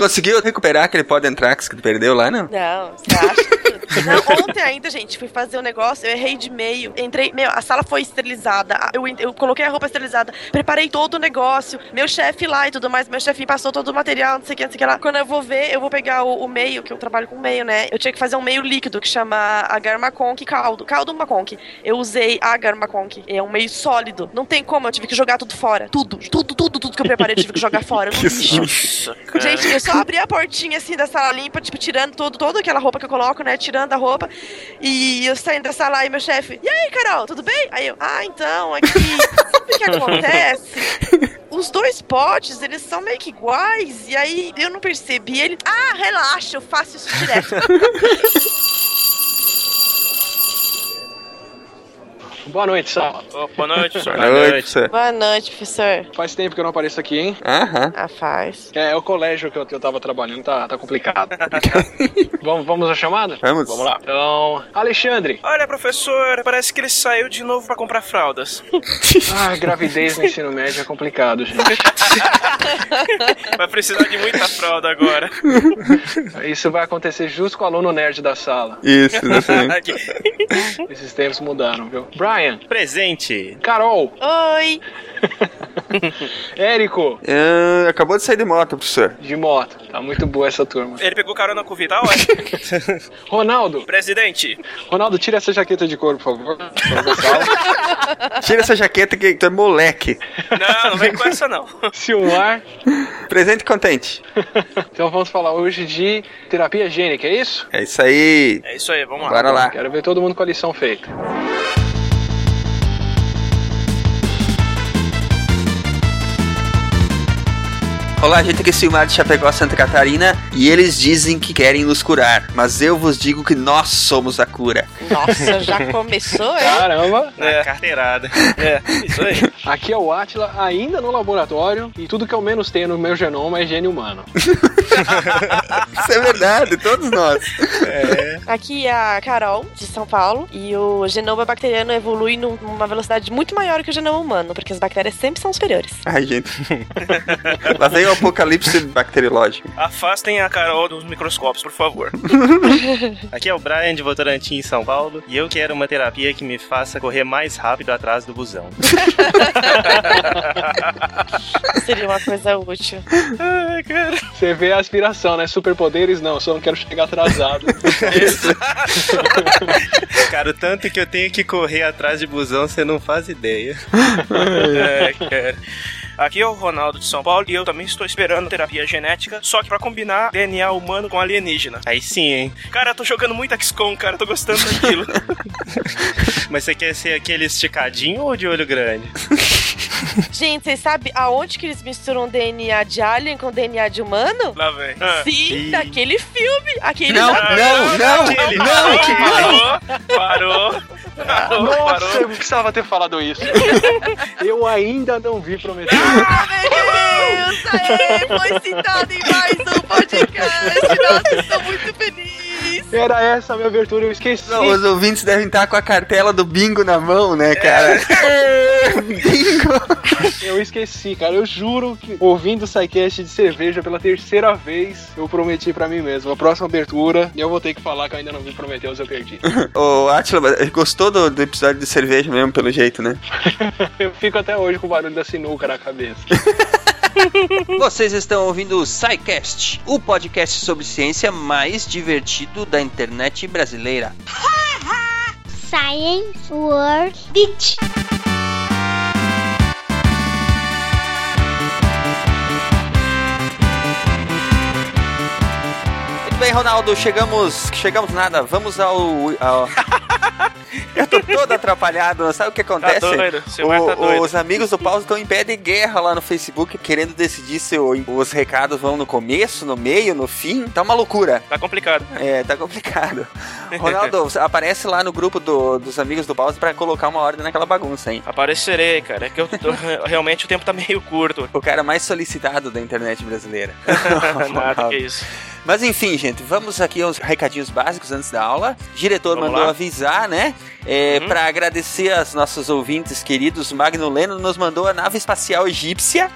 Conseguiu recuperar aquele pó de Antrax que tu perdeu lá, não? Não, você acha? Não, ontem ainda, gente, fui fazer um negócio, eu errei de meio. Entrei, meu, a sala foi esterilizada. Eu, eu coloquei a roupa esterilizada, preparei todo o negócio. Meu chefe lá e tudo mais, meu chefe passou todo o material, não sei o que, não sei o que lá. Quando eu vou ver, eu vou pegar o, o meio, que eu trabalho com meio, né? Eu tinha que fazer um meio líquido que chama agar maconque caldo. Caldo maconque. Eu usei agar maconque. É um meio sólido. Não tem como, eu tive que jogar tudo fora. Tudo, tudo, tudo, tudo que eu preparei, eu tive que jogar fora. Cara. Gente, eu só abri a portinha assim da sala limpa, tipo, tirando todo, toda aquela roupa que eu coloco, né? Tirando a roupa. E eu saindo da sala e meu chefe, e aí, Carol, tudo bem? Aí eu, ah, então, aqui, sabe o que acontece? Os dois potes, eles são meio que iguais, e aí eu não percebi. Ele, ah, relaxa, eu faço isso direto. Boa noite, Sal. Ô, boa noite, professor. Boa noite, professor. Boa noite, professor. Faz tempo que eu não apareço aqui, hein? Aham. Ah, faz. É, é o colégio que eu, que eu tava trabalhando, tá, tá complicado. vamos, vamos à chamada? Vamos. Vamos lá. Então, Alexandre. Olha, professor, parece que ele saiu de novo pra comprar fraldas. Ah, gravidez no ensino médio é complicado, gente. Vai precisar de muita fralda agora. Isso vai acontecer justo com o aluno nerd da sala. Isso, exatamente. Esses tempos mudaram, viu? Brian. Presente. Carol. Oi. Érico. Ah, acabou de sair de moto, professor. De moto. Tá muito boa essa turma. Ele pegou carona com o Vital, é? Ronaldo. Presidente, Ronaldo, tira essa jaqueta de couro, por favor. Tira essa jaqueta que tu é moleque. não, não vem com essa não. Silmar. Presente e contente. Então vamos falar hoje de terapia gênica, é isso? É isso aí. É isso aí, vamos lá. Bora lá. Quero ver todo mundo com a lição feita. Olá, gente, aqui é Silmar de Chapecó, Santa Catarina, e eles dizem que querem nos curar, mas eu vos digo que nós somos a cura. Nossa, já começou, hein? Caramba! Na É. carteirada. É, isso aí. Aqui é o Atila, ainda no laboratório, e tudo que eu menos tenho no meu genoma é gene humano. Isso é verdade, todos nós. Aqui é a Carol, de São Paulo, e o genoma bacteriano evolui num- numa velocidade muito maior que o genoma humano, porque as bactérias sempre são superiores. Ai, gente. Lá vem o apocalipse bacteriológico. Afastem a Carol dos microscópios, por favor. Aqui é o Brian de Votorantim, em São Paulo, e eu quero uma terapia que me faça correr mais rápido atrás do busão. Seria uma coisa útil. Ai, cara. Você vê a aspiração, né? Superpoderes não, só não quero chegar atrasado. Cara, o tanto que eu tenho que correr atrás de busão, você não faz ideia. É, cara. Aqui é o Ronaldo de São Paulo e eu também estou esperando terapia genética, só que pra combinar DNA humano com alienígena. Aí sim, hein? Cara, eu tô jogando muito XCOM, cara, tô gostando daquilo. Mas você quer ser aquele esticadinho ou de olho grande? Gente, vocês sabem aonde que eles misturam DNA de alien com DNA de humano? Lá vem. Ah. Sim, daquele filme. Aquele Não, lá- não, não, aquele- não, que Parou, parou, parou, Nossa, parou. eu precisava ter falado isso. Eu ainda não vi prometer. Ah, meu Deus! Aê, foi citado em mais um podcast. Nossa, estou muito feliz. Era essa a minha abertura, eu esqueci. Não, os ouvintes devem estar com a cartela do bingo na mão, né, cara? bingo! Eu esqueci, cara. Eu juro que ouvindo o SciCast de cerveja pela terceira vez, eu prometi pra mim mesmo. A próxima abertura, eu vou ter que falar que eu ainda não vi Prometheus, eu perdi. Ô, Atila, gostou do, do episódio de cerveja mesmo, pelo jeito, né? eu fico até hoje com o barulho da sinuca na cabeça. Vocês estão ouvindo o SciCast, o podcast sobre ciência mais divertido da internet brasileira. Science World Beach. Bem, Ronaldo, chegamos. Chegamos nada, vamos ao. ao... Eu tô todo atrapalhado, sabe o que acontece? Tá doido, tá O- doido. Os amigos do Pause estão em pé de guerra lá no Facebook, querendo decidir se os recados vão no começo, no meio, no fim. Tá uma loucura. Tá complicado. É, tá complicado. Ronaldo, aparece lá no grupo do- dos amigos do Pause pra colocar uma ordem naquela bagunça, hein? Aparecerei, cara. É que eu tô- realmente o tempo tá meio curto. O cara mais solicitado da internet brasileira. Nada que isso. Mas enfim, gente, vamos aqui aos recadinhos básicos antes da aula. O diretor Vamos mandou lá. avisar, né? É, Uhum. Pra agradecer aos nossos ouvintes queridos, Magno Leno nos mandou a nave espacial egípcia.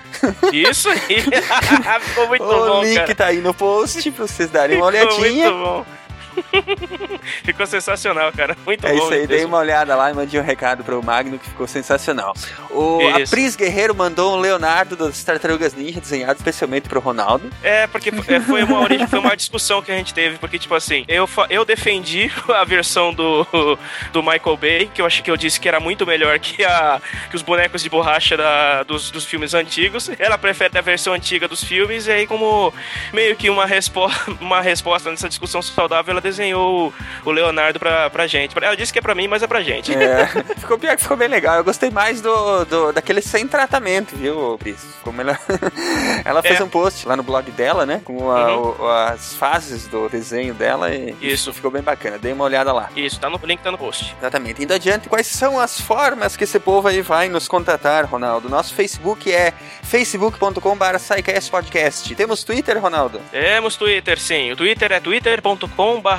Isso aí. Ficou muito o bom, link cara. tá aí no post pra vocês darem uma Ficou olhadinha. muito bom. Ficou sensacional, cara. Muito É bom. isso aí, dei uma olhada lá e mandei um recado pro Magno que ficou sensacional. O, a. Pris Guerreiro mandou um Leonardo das Tartarugas Ninja desenhado especialmente pro Ronaldo. É, porque é, foi uma origem, foi uma discussão que a gente teve, porque, tipo assim, eu, eu defendi a versão do, do Michael Bay, que eu acho que eu disse que era muito melhor que, a, que os bonecos de borracha da- dos, dos filmes antigos. Ela prefere a versão antiga dos filmes, e aí, como meio que uma, respo uma resposta nessa discussão saudável, ela desenhou o, Leonardo pra, pra gente. Ela disse que é pra mim, mas é pra gente. É, ficou pior que ficou bem legal. Eu gostei mais do, do daquele sem tratamento, viu, Pris? Ficou melhor. Ela fez É. um post lá no blog dela, né? Com a- Uhum. o- as fases do desenho dela e Isso. ficou bem bacana. Dei uma olhada lá. Isso, tá no link tá no post. Exatamente. Indo adiante, quais são as formas que esse povo aí vai nos contatar, Ronaldo? Nosso Facebook é facebook.com.br podcast. Temos Twitter, Ronaldo? Temos Twitter, sim. O Twitter é twitter.com.br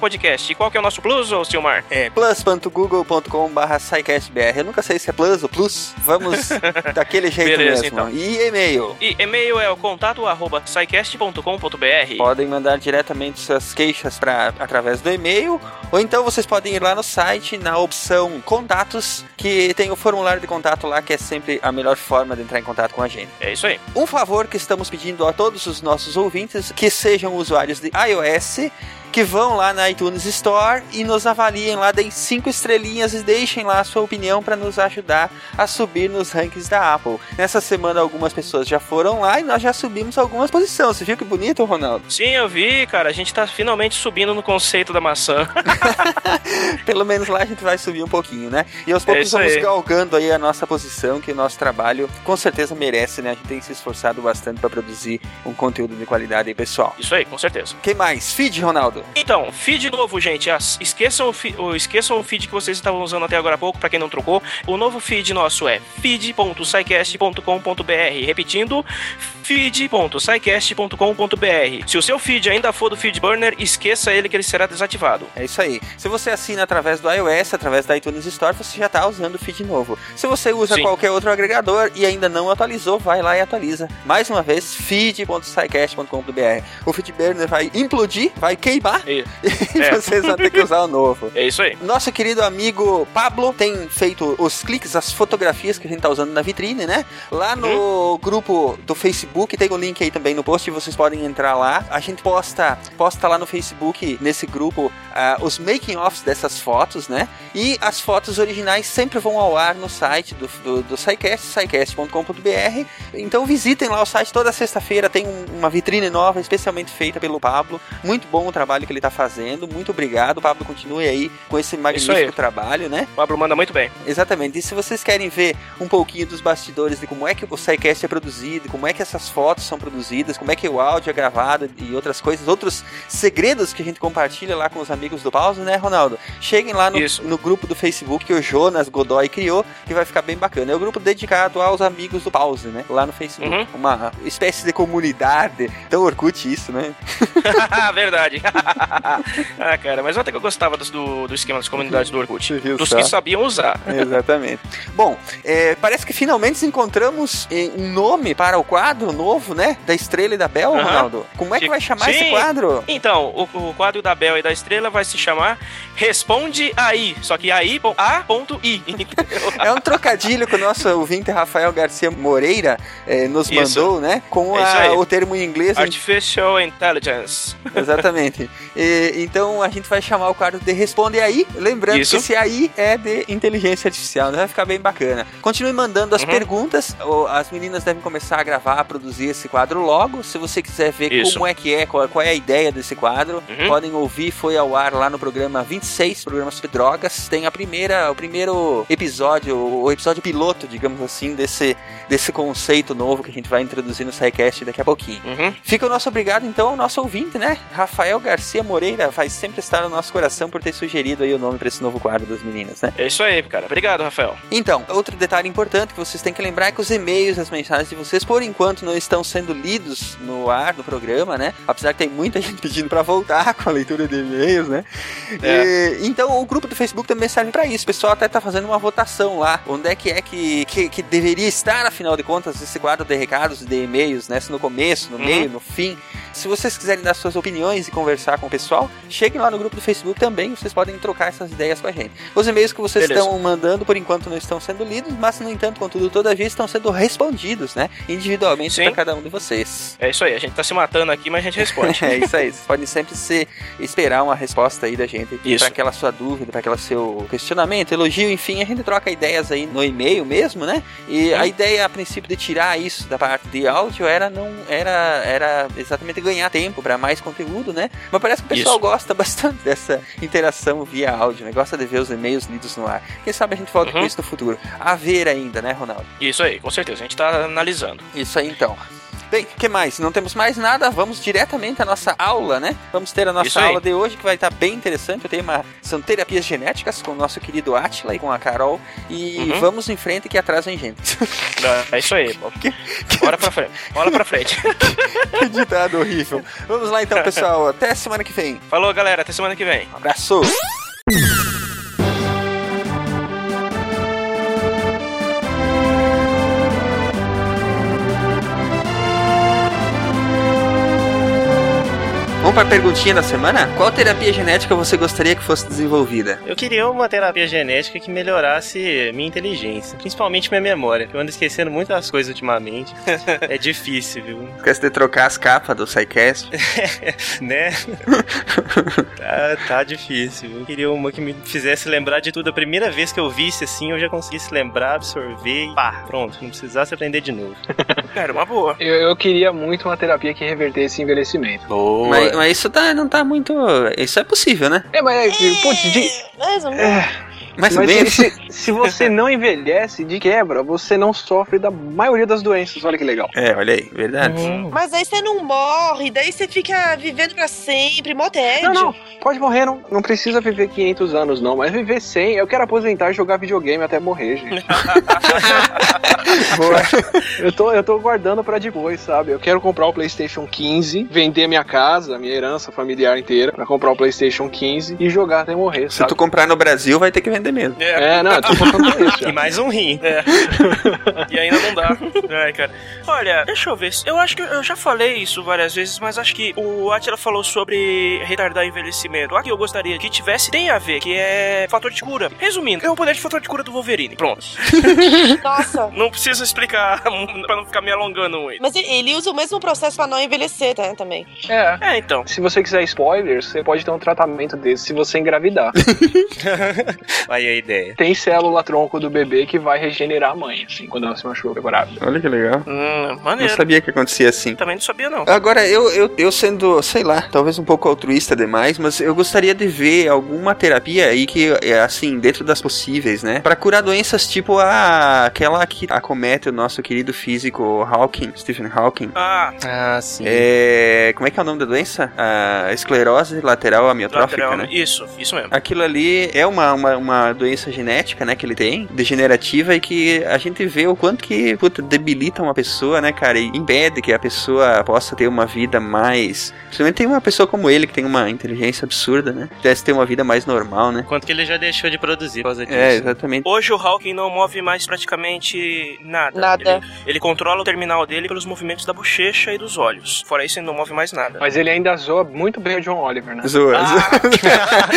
Podcast. E qual que é o nosso plus, ô Silmar? É plus.google.com.br SciCastBR. Eu nunca sei se é plus ou plus. Vamos daquele jeito Beleza, mesmo. então. E e-mail. E e-mail é o contato arroba scicast.com.br. Podem mandar diretamente suas queixas pra, através do e-mail, ou então vocês podem ir lá no site, na opção Contatos, que tem o formulário de contato lá, que é sempre a melhor forma de entrar em contato com a gente. É isso aí. Um favor que estamos pedindo a todos os nossos ouvintes que sejam usuários de iOS. Que vão lá na iTunes Store e nos avaliem lá, deem cinco estrelinhas e deixem lá a sua opinião para nos ajudar a subir nos rankings da Apple. Nessa semana, algumas pessoas já foram lá e nós já subimos algumas posições. Você viu que bonito, Ronaldo? Sim, eu vi, cara. A gente tá finalmente subindo no conceito da maçã. Pelo menos lá a gente vai subir um pouquinho, né? E aos É poucos isso vamos aí. galgando aí a nossa posição, que o nosso trabalho com certeza merece, né? A gente tem se esforçado bastante para produzir um conteúdo de qualidade aí, pessoal. Isso aí, com certeza. que mais? Feed, Ronaldo? Então, feed novo, gente. As- esqueçam, o fi- o, esqueçam o feed que vocês estavam usando até agora há pouco, pra quem não trocou. O novo feed nosso é feed.sicast.com.br. Repetindo, feed.sicast.com.br. Se o seu feed ainda for do feed burner, esqueça ele que ele será desativado. É isso aí. Se você assina através do iOS, através da iTunes Store, você já está usando o feed novo. Se você usa Sim. qualquer outro agregador e ainda não atualizou, vai lá e atualiza. Mais uma vez, feed.sicast.com.br. O feed burner vai implodir, vai queimar E- e É. vocês vão ter que usar o novo. É isso aí. Nosso querido amigo Pablo tem feito os cliques, as fotografias que a gente tá usando na vitrine, né? Lá no grupo do Facebook, tem o link aí também no post, vocês podem entrar lá. A gente posta, posta lá no Facebook, nesse grupo, ah, os making-offs dessas fotos, né? E as fotos originais sempre vão ao ar no site do, do, do SciCast, scicast.com.br. Então visitem lá o site toda sexta-feira, tem um- uma vitrine nova, especialmente feita pelo Pablo. Muito bom o trabalho que ele tá fazendo, muito obrigado. Pablo, continue aí com esse magnífico trabalho, né? O Pablo manda muito bem. Exatamente. E se vocês querem ver um pouquinho dos bastidores de como é que o SciCast é produzido, como é que essas fotos são produzidas, como é que o áudio é gravado e outras coisas, outros segredos que a gente compartilha lá com os amigos do Pause, né, Ronaldo? Cheguem lá no, no grupo do Facebook que o Jonas Godoy criou, que vai ficar bem bacana. É o grupo dedicado aos amigos do Pause, né? Lá no Facebook. Uhum. Uma espécie de comunidade. Tão Orkut isso, né? Verdade. ah, cara, mas até que eu gostava dos- do, do esquema das comunidades do Orkut. Viu Dos só? que sabiam usar. Exatamente. Bom, é, parece que finalmente encontramos um nome para o quadro novo, né? Da Estrela e da Bel. Ronaldo. Como é que vai chamar esse Sim. quadro? Então, o, o quadro da Bel e da Estrela vai se chamar Responde Aí. Só que aí, bom, A.I. É um trocadilho que o nosso ouvinte Rafael Garcia Moreira eh, nos Isso. mandou, né? Com É a- o termo em inglês. Artificial Intelligence. Exatamente. E, então a gente vai chamar o quadro de Responde Aí. Lembrando Isso. que esse aí é de inteligência artificial, né? Vai ficar bem bacana. Continue mandando as Uhum. perguntas. As meninas devem começar a gravar, a produzir esse quadro logo. Se você quiser ver Isso. como é que é, qual, qual é a ideia desse quadro, Uhum. podem ouvir. Foi ao ar lá no programa 26, programa sobre drogas. Tem a primeira, o primeiro episódio, o episódio piloto, digamos assim, desse, desse conceito novo que a gente vai introduzir no SciCast daqui a pouquinho. Uhum. Fica o nosso obrigado, então, ao nosso ouvinte, né? Rafael Garcia Sofia Moreira vai sempre estar no nosso coração por ter sugerido aí o nome para esse novo quadro das meninas, né? É isso aí, cara. Obrigado, Rafael. Então, outro detalhe importante que vocês têm que lembrar é que os e-mails, as mensagens de vocês, por enquanto, não estão sendo lidos no ar do programa, né? Apesar que tem muita gente pedindo para voltar com a leitura de e-mails, né? É. E, então, o grupo do Facebook também serve para isso. O pessoal até tá fazendo uma votação lá. Onde é que é que, que, que deveria estar, afinal de contas, esse quadro de recados, de e-mails, né? Se no começo, no Uhum. meio, no fim. Se vocês quiserem dar suas opiniões e conversar com o pessoal, cheguem lá no grupo do Facebook também, vocês podem trocar essas ideias com a gente. Os e-mails que vocês Beleza. estão mandando, por enquanto, não estão sendo lidos, mas, no entanto, contudo, todavia, estão sendo respondidos, né? Individualmente Sim. para cada um de vocês. É isso aí. A gente tá se matando aqui, mas a gente responde. É isso aí, vocês podem sempre se esperar uma resposta aí da gente para aquela sua dúvida, para aquele seu questionamento, elogio, enfim, a gente troca ideias aí no e-mail mesmo, né? E a ideia a princípio de tirar isso da parte de áudio era não era era exatamente ganhar tempo para mais conteúdo, né? Mas parece que o pessoal Isso. gosta bastante dessa interação via áudio, né? Gosta de ver os e-mails lidos no ar. Quem sabe a gente volta com Uhum. isso no futuro. A ver ainda, né, Ronaldo? Isso aí, com certeza. A gente tá analisando. Isso aí então. Bem, o que mais? Não temos mais nada, vamos diretamente à nossa aula, né? Vamos ter a nossa aula de hoje que vai estar bem interessante. Eu tenho uma. São terapias genéticas com o nosso querido Atila e com a Carol. E Uhum. vamos em frente que atrás vem gente. É isso aí. Bora pra frente. Bora pra frente. que ditado horrível. Vamos lá então, pessoal. Até semana que vem. Falou, galera. Até semana que vem. Um abraço. Vamos para a perguntinha da semana? Qual terapia genética você gostaria que fosse desenvolvida? Eu queria uma terapia genética que melhorasse minha inteligência, principalmente minha memória. que Eu ando esquecendo muitas coisas ultimamente. é difícil, viu? Esquece de trocar as capas do SciCast. né? tá, tá difícil. Eu queria uma que me fizesse lembrar de tudo. A primeira vez que eu visse assim, eu já conseguisse lembrar, absorver e pá, pronto. Não precisasse aprender de novo. Cara, uma boa. Eu, eu queria muito uma terapia que revertesse envelhecimento. Boa. Mas, mas isso tá, não tá muito. Isso é possível, né? É, mas é que, putz, de, Mais ou menos. é, Mais ou mas menos. se, se você não envelhece de quebra, você não sofre da maioria das doenças. Olha que legal. É, olha aí, verdade. Hum. Mas aí você não morre, daí você fica vivendo pra sempre, mó tédio. Não, não, pode morrer, não, não precisa viver 500 anos, não, mas viver 100. Eu quero aposentar e jogar videogame até morrer, gente. eu, tô, eu tô guardando pra depois, sabe? Eu quero comprar o PlayStation 15, vender minha casa, minha herança familiar inteira, pra comprar o PlayStation 15 e jogar até morrer, Se sabe? tu comprar no Brasil, vai ter que vender mesmo. É, não, eu tô focando isso. E mais um rim. É. e ainda não dá. Ai, cara. Olha, deixa eu ver. Eu acho que eu já falei isso várias vezes, mas acho que o Atila falou sobre retardar envelhecimento. Aqui eu gostaria que tivesse, tem a ver, que é fator de cura. Resumindo, é o poder de fator de cura do Wolverine. Pronto. Nossa. Não preciso explicar pra não ficar me alongando muito. Mas ele usa o mesmo processo pra não envelhecer, né, também. É. É, então. Se você quiser spoilers, você pode ter um tratamento desse se você engravidar. Aí a ideia. Tem célula tronco do bebê que vai regenerar a mãe, assim, quando ela se machuca grávida. Olha que legal. Hum, Não maneiro. sabia que acontecia assim. Também não sabia, não. Agora, eu, eu, eu sendo, sei lá, talvez um pouco altruísta demais, mas eu gostaria de ver alguma terapia aí que, é, assim, dentro das possíveis, né? Pra curar doenças tipo a, aquela que acomete o nosso querido físico Hawking, Stephen Hawking. Ah, Ah, sim. É, como é que é o nome da doença? A esclerose lateral amiotrófica, lateral. né? Isso, isso mesmo. Aquilo ali é uma, uma, uma doença genética, né, que ele tem, degenerativa, e que a gente vê o quanto que, puta, debilita uma pessoa, né, cara, e impede que a pessoa possa ter uma vida mais... Principalmente tem uma pessoa como ele, que tem uma inteligência absurda, né, pudesse ter uma vida mais normal, né. Quanto que ele já deixou de produzir por causa disso. É, exatamente. Hoje o Hawking não move mais praticamente nada. Nada. Ele, ele controla o terminal dele pelos movimentos da bochecha e dos olhos. Fora isso, ele não move mais nada. Mas ele ainda zoa muito bem o John Oliver, né? Zoa. Ah.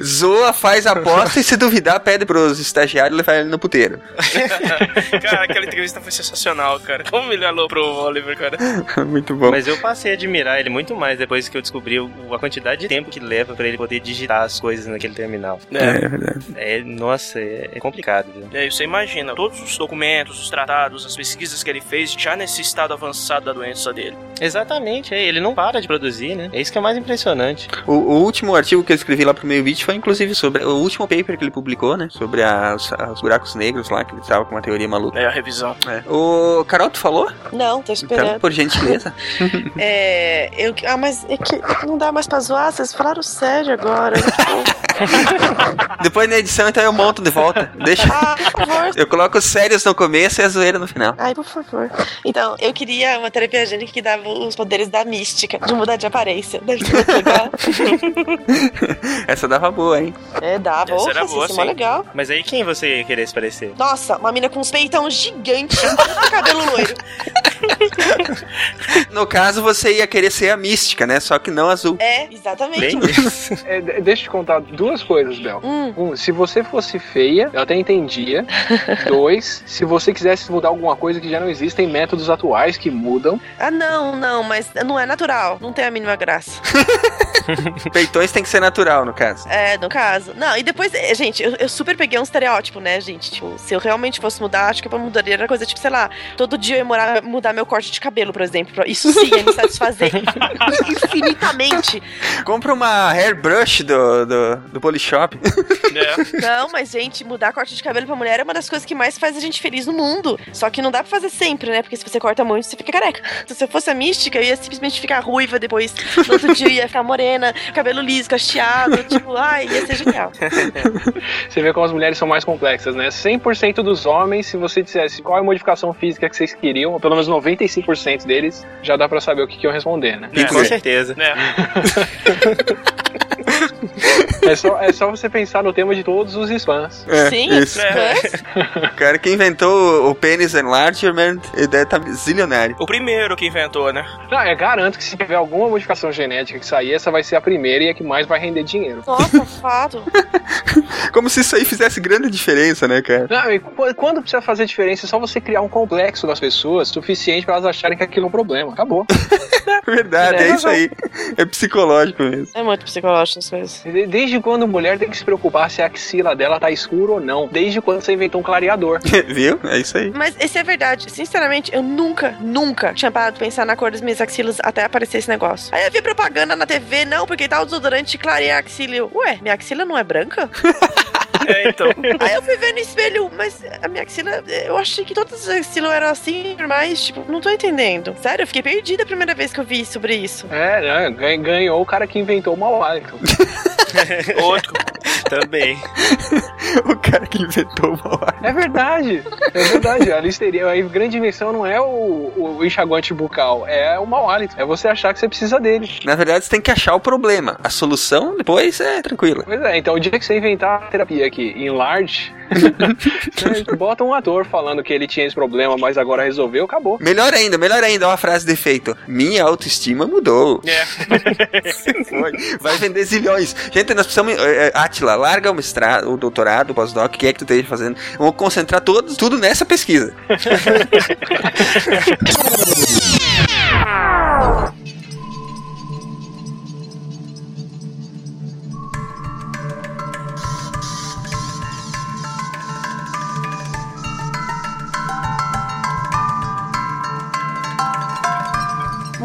Zoa, faz aposta e se duvidar, pede pros estagiários levar ele no puteiro. cara, aquela entrevista foi sensacional, cara. Como ele alô pro Oliver, cara. Muito bom. Mas eu passei a admirar ele muito mais depois que eu descobri a quantidade de tempo que leva pra ele poder digitar as coisas naquele terminal. É, é verdade. É, nossa, é, é complicado, viu? Aí você imagina, todos os documentos, os tratados, as pesquisas que ele fez já nesse estado avançado da doença dele. Exatamente, é, ele não para de produzir, né? É isso que é mais impressionante. O, o último artigo que eu escrevi lá pro meio beat foi inclusive sobre o último paper que ele publicou, né? Sobre a- os, os buracos negros lá, que ele tava com uma teoria maluca. É a revisão. O Carol, tu falou? Não, tô Então, esperando. por gentileza. É. Eu, ah, mas é que não dá mais pra zoar, vocês falaram sério agora. Depois na edição, então eu monto de volta. Deixa. ah, por favor. Eu coloco os sérios no começo e a zoeira no final. Ai, por favor. Então, eu queria uma terapia gênica que dava os poderes da mística, de mudar de aparência. Essa dava boa, hein? É, dava. Essa era boa, é mó legal. Mas aí quem você ia querer se parecer? Nossa, uma mina com uns peitão gigantes e cabelo loiro. No caso, você ia querer ser a mística, né? Só que não azul. É, exatamente. É, de- deixa eu te contar duas coisas, Bel. Hum. Um, se você fosse feia, eu até entendia. Dois, se você quisesse mudar alguma coisa que já não existem métodos atuais que mudam. Ah, não, não, mas não é natural. Não tem a mínima graça. Peitões tem que ser natural, no caso. É, no caso. Não, e depois, eh, gente, eu, eu super peguei um estereótipo, né, gente? Tipo, se eu realmente fosse mudar, acho que eu mudaria era coisa tipo, sei lá, todo dia eu ia morar, mudar meu corte de cabelo, por exemplo. Isso sim ia me satisfazer infinitamente. Compra uma hairbrush do, do, do Polishop. É. Não, mas, gente, mudar corte de cabelo pra mulher é uma das coisas que mais faz a gente feliz no mundo. Só que não dá pra fazer sempre, né? Porque se você corta muito, você fica careca. Se eu fosse a mística, eu ia simplesmente ficar ruiva depois. No outro dia eu ia ficar morena, cabelo liso, cacheado. Tipo, ai, ia ser genial. Você vê como as mulheres são mais complexas, né? 100% dos homens, se você dissesse qual é a modificação física que vocês queriam, ou pelo menos 95% deles, já dá pra saber o que, que iam responder, né? É. Com certeza. É. É só, é só você pensar no tema de todos os spams. É, Sim, isso. É. O cara que inventou o, pênis enlargement, deve estar zilionário. O primeiro que inventou, né? Não, eu garanto que se tiver alguma modificação genética que sair, essa vai ser a primeira e a que mais vai render dinheiro. Nossa, fato. Como se isso aí fizesse grande diferença, né, cara? Não, e qu- quando precisa fazer diferença, é só você criar um complexo das pessoas suficiente pra elas acharem que aquilo é um problema. Acabou. Verdade, é, É. isso aí. É psicológico mesmo. É muito psicológico Desde quando mulher tem que se preocupar se a axila dela tá escura ou não? Desde quando você inventou um clareador? Viu? É isso aí. Mas isso é verdade. Sinceramente, eu nunca, nunca tinha parado de pensar na cor das minhas axilas até aparecer esse negócio. Aí eu vi propaganda na TV, não, porque tá o desodorante clareia a axila. Eu, Ué, minha axila não é branca? É, então. Aí eu fui ver no espelho, mas a minha axila, eu achei que todas as axilas eram assim, normais, tipo, não tô entendendo. Sério, eu fiquei perdida a primeira vez que eu vi sobre isso. É, né? Gan- ganhou o cara que inventou o mau hálito. Outro. Também. O cara que inventou o mau É verdade, é verdade. A listeria, a grande invenção não é o, o enxaguante bucal, é o mau hálito. É você achar que você precisa dele. Na verdade, você tem que achar o problema. A solução, depois, é tranquila. Pois é, então o dia que você inventar a terapia aqui em large, bota um ator falando que ele tinha esse problema, mas agora resolveu, acabou. Melhor ainda, melhor ainda, uma frase de efeito. Minha autoestima mudou. É. Vai vender zilhões. Gente, nós precisamos. É, é, Atila, larga o mestrado, o doutorado, o pós-doc, o que é que tu esteja fazendo. Vamos concentrar todos, tudo nessa pesquisa.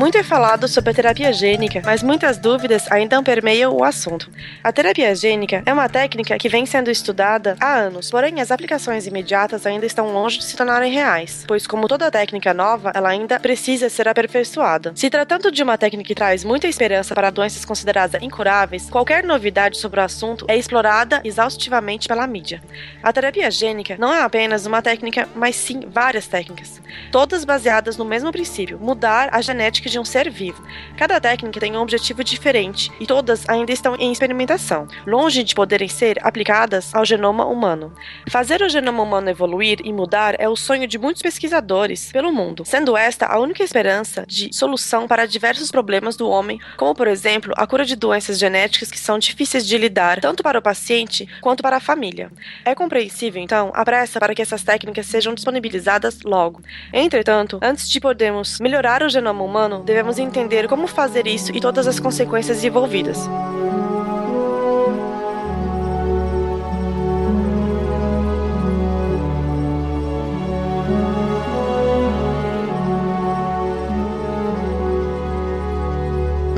Muito é falado sobre a terapia gênica, mas muitas dúvidas ainda permeiam o assunto. A terapia gênica é uma técnica que vem sendo estudada há anos, porém as aplicações imediatas ainda estão longe de se tornarem reais, pois como toda técnica nova, ela ainda precisa ser aperfeiçoada. Se tratando de uma técnica que traz muita esperança para doenças consideradas incuráveis, qualquer novidade sobre o assunto é explorada exaustivamente pela mídia. A terapia gênica não é apenas uma técnica, mas sim várias técnicas, todas baseadas no mesmo princípio: mudar a genética de um ser vivo. Cada técnica tem um objetivo diferente e todas ainda estão em experimentação, longe de poderem ser aplicadas ao genoma humano. Fazer o genoma humano evoluir e mudar é o sonho de muitos pesquisadores pelo mundo, sendo esta a única esperança de solução para diversos problemas do homem, como por exemplo a cura de doenças genéticas que são difíceis de lidar tanto para o paciente quanto para a família. É compreensível, então, a pressa para que essas técnicas sejam disponibilizadas logo. Entretanto, antes de podermos melhorar o genoma humano, devemos entender como fazer isso e todas as consequências envolvidas.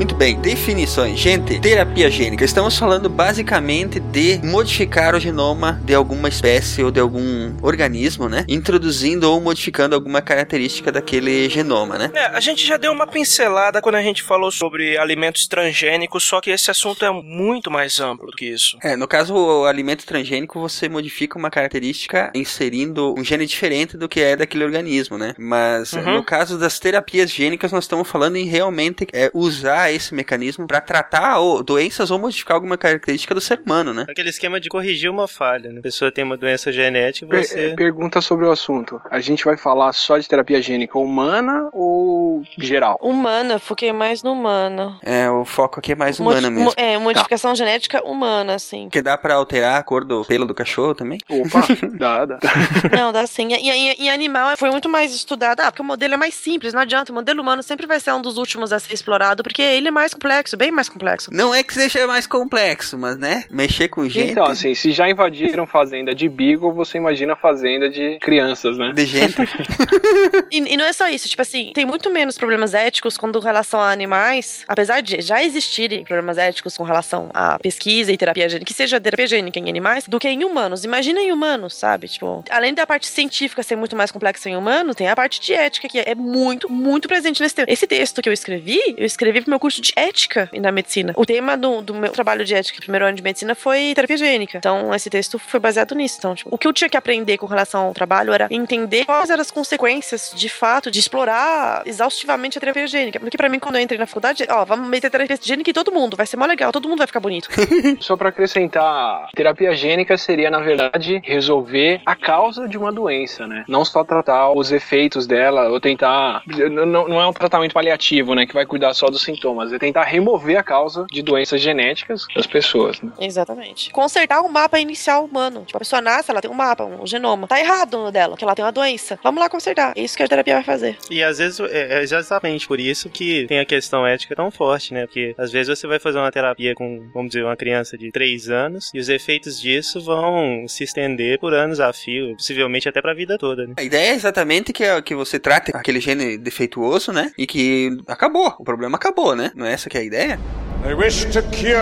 Muito bem, definições. Gente, terapia gênica. Estamos falando basicamente de modificar o genoma de alguma espécie ou de algum organismo, né? Introduzindo ou modificando alguma característica daquele genoma, né? É, a gente já deu uma pincelada quando a gente falou sobre alimentos transgênicos, só que esse assunto é muito mais amplo do que isso. É, no caso, o alimento transgênico, você modifica uma característica inserindo um gene diferente do que é daquele organismo, né? Mas Uhum. no caso das terapias gênicas, nós estamos falando em realmente é, usar esse mecanismo para tratar ou, doenças ou modificar alguma característica do ser humano, né? Aquele esquema de corrigir uma falha, né? A pessoa tem uma doença genética e Per- você... Pergunta sobre o assunto. A gente vai falar só de terapia gênica humana ou geral? Humana, foquei mais no humana. É, o foco aqui é mais Modi- humana mesmo. mo- É, modificação genética humana, assim. Porque dá pra alterar a cor do pelo do cachorro também? Opa, dá, dá. Não, dá sim. E, e, e animal foi muito mais estudado. Ah, porque o modelo é mais simples, não adianta. O modelo humano sempre vai ser um dos últimos a ser explorado, porque ele é mais complexo, bem mais complexo. Não é que seja mais complexo, mas né? Mexer com gente. Então, assim, se já invadiram fazenda de Beagle, você imagina fazenda de crianças, né? De gente. E, e não é só isso, tipo assim, tem muito menos problemas éticos quando relação a animais, apesar de já existirem problemas éticos com relação à pesquisa e terapia gênica, que seja terapia gênica em animais, do que em humanos. Imagina em humanos, sabe? Tipo, além da parte científica ser muito mais complexa em humanos, tem a parte de ética que é muito, muito presente nesse tema. Esse texto que eu escrevi, eu escrevi pro meu curso de ética na medicina. O tema do, do meu trabalho de ética, primeiro ano de medicina, foi terapia gênica. Então, esse texto foi baseado nisso. Então, tipo, o que eu tinha que aprender com relação ao trabalho era entender quais eram as consequências, de fato, de explorar exaustivamente a terapia gênica. Porque pra mim, quando eu entrei na faculdade, ó, vamos meter terapia gênica em todo mundo, vai ser mó legal, todo mundo vai ficar bonito. Só pra acrescentar, terapia gênica seria, na verdade, resolver a causa de uma doença, né? Não só tratar os efeitos dela, ou tentar. Não, não é um tratamento paliativo, né? Que vai cuidar só dos sintomas. É tentar remover a causa de doenças genéticas das pessoas, né? Exatamente. Consertar o mapa inicial humano. Tipo, a pessoa nasce, ela tem um mapa, um genoma. Tá errado no dela, que ela tem uma doença. Vamos lá consertar. É isso que a terapia vai fazer. E às vezes é é exatamente por isso que tem a questão ética tão forte, né? Porque às vezes você vai fazer uma terapia com, vamos dizer, uma criança de 3 anos e os efeitos disso vão se estender por anos a fio, possivelmente até pra vida toda, né? A ideia é exatamente que, é que você trate aquele gene defeituoso, né? E que acabou. O problema acabou, né? Não é essa que é a ideia? They wish to cure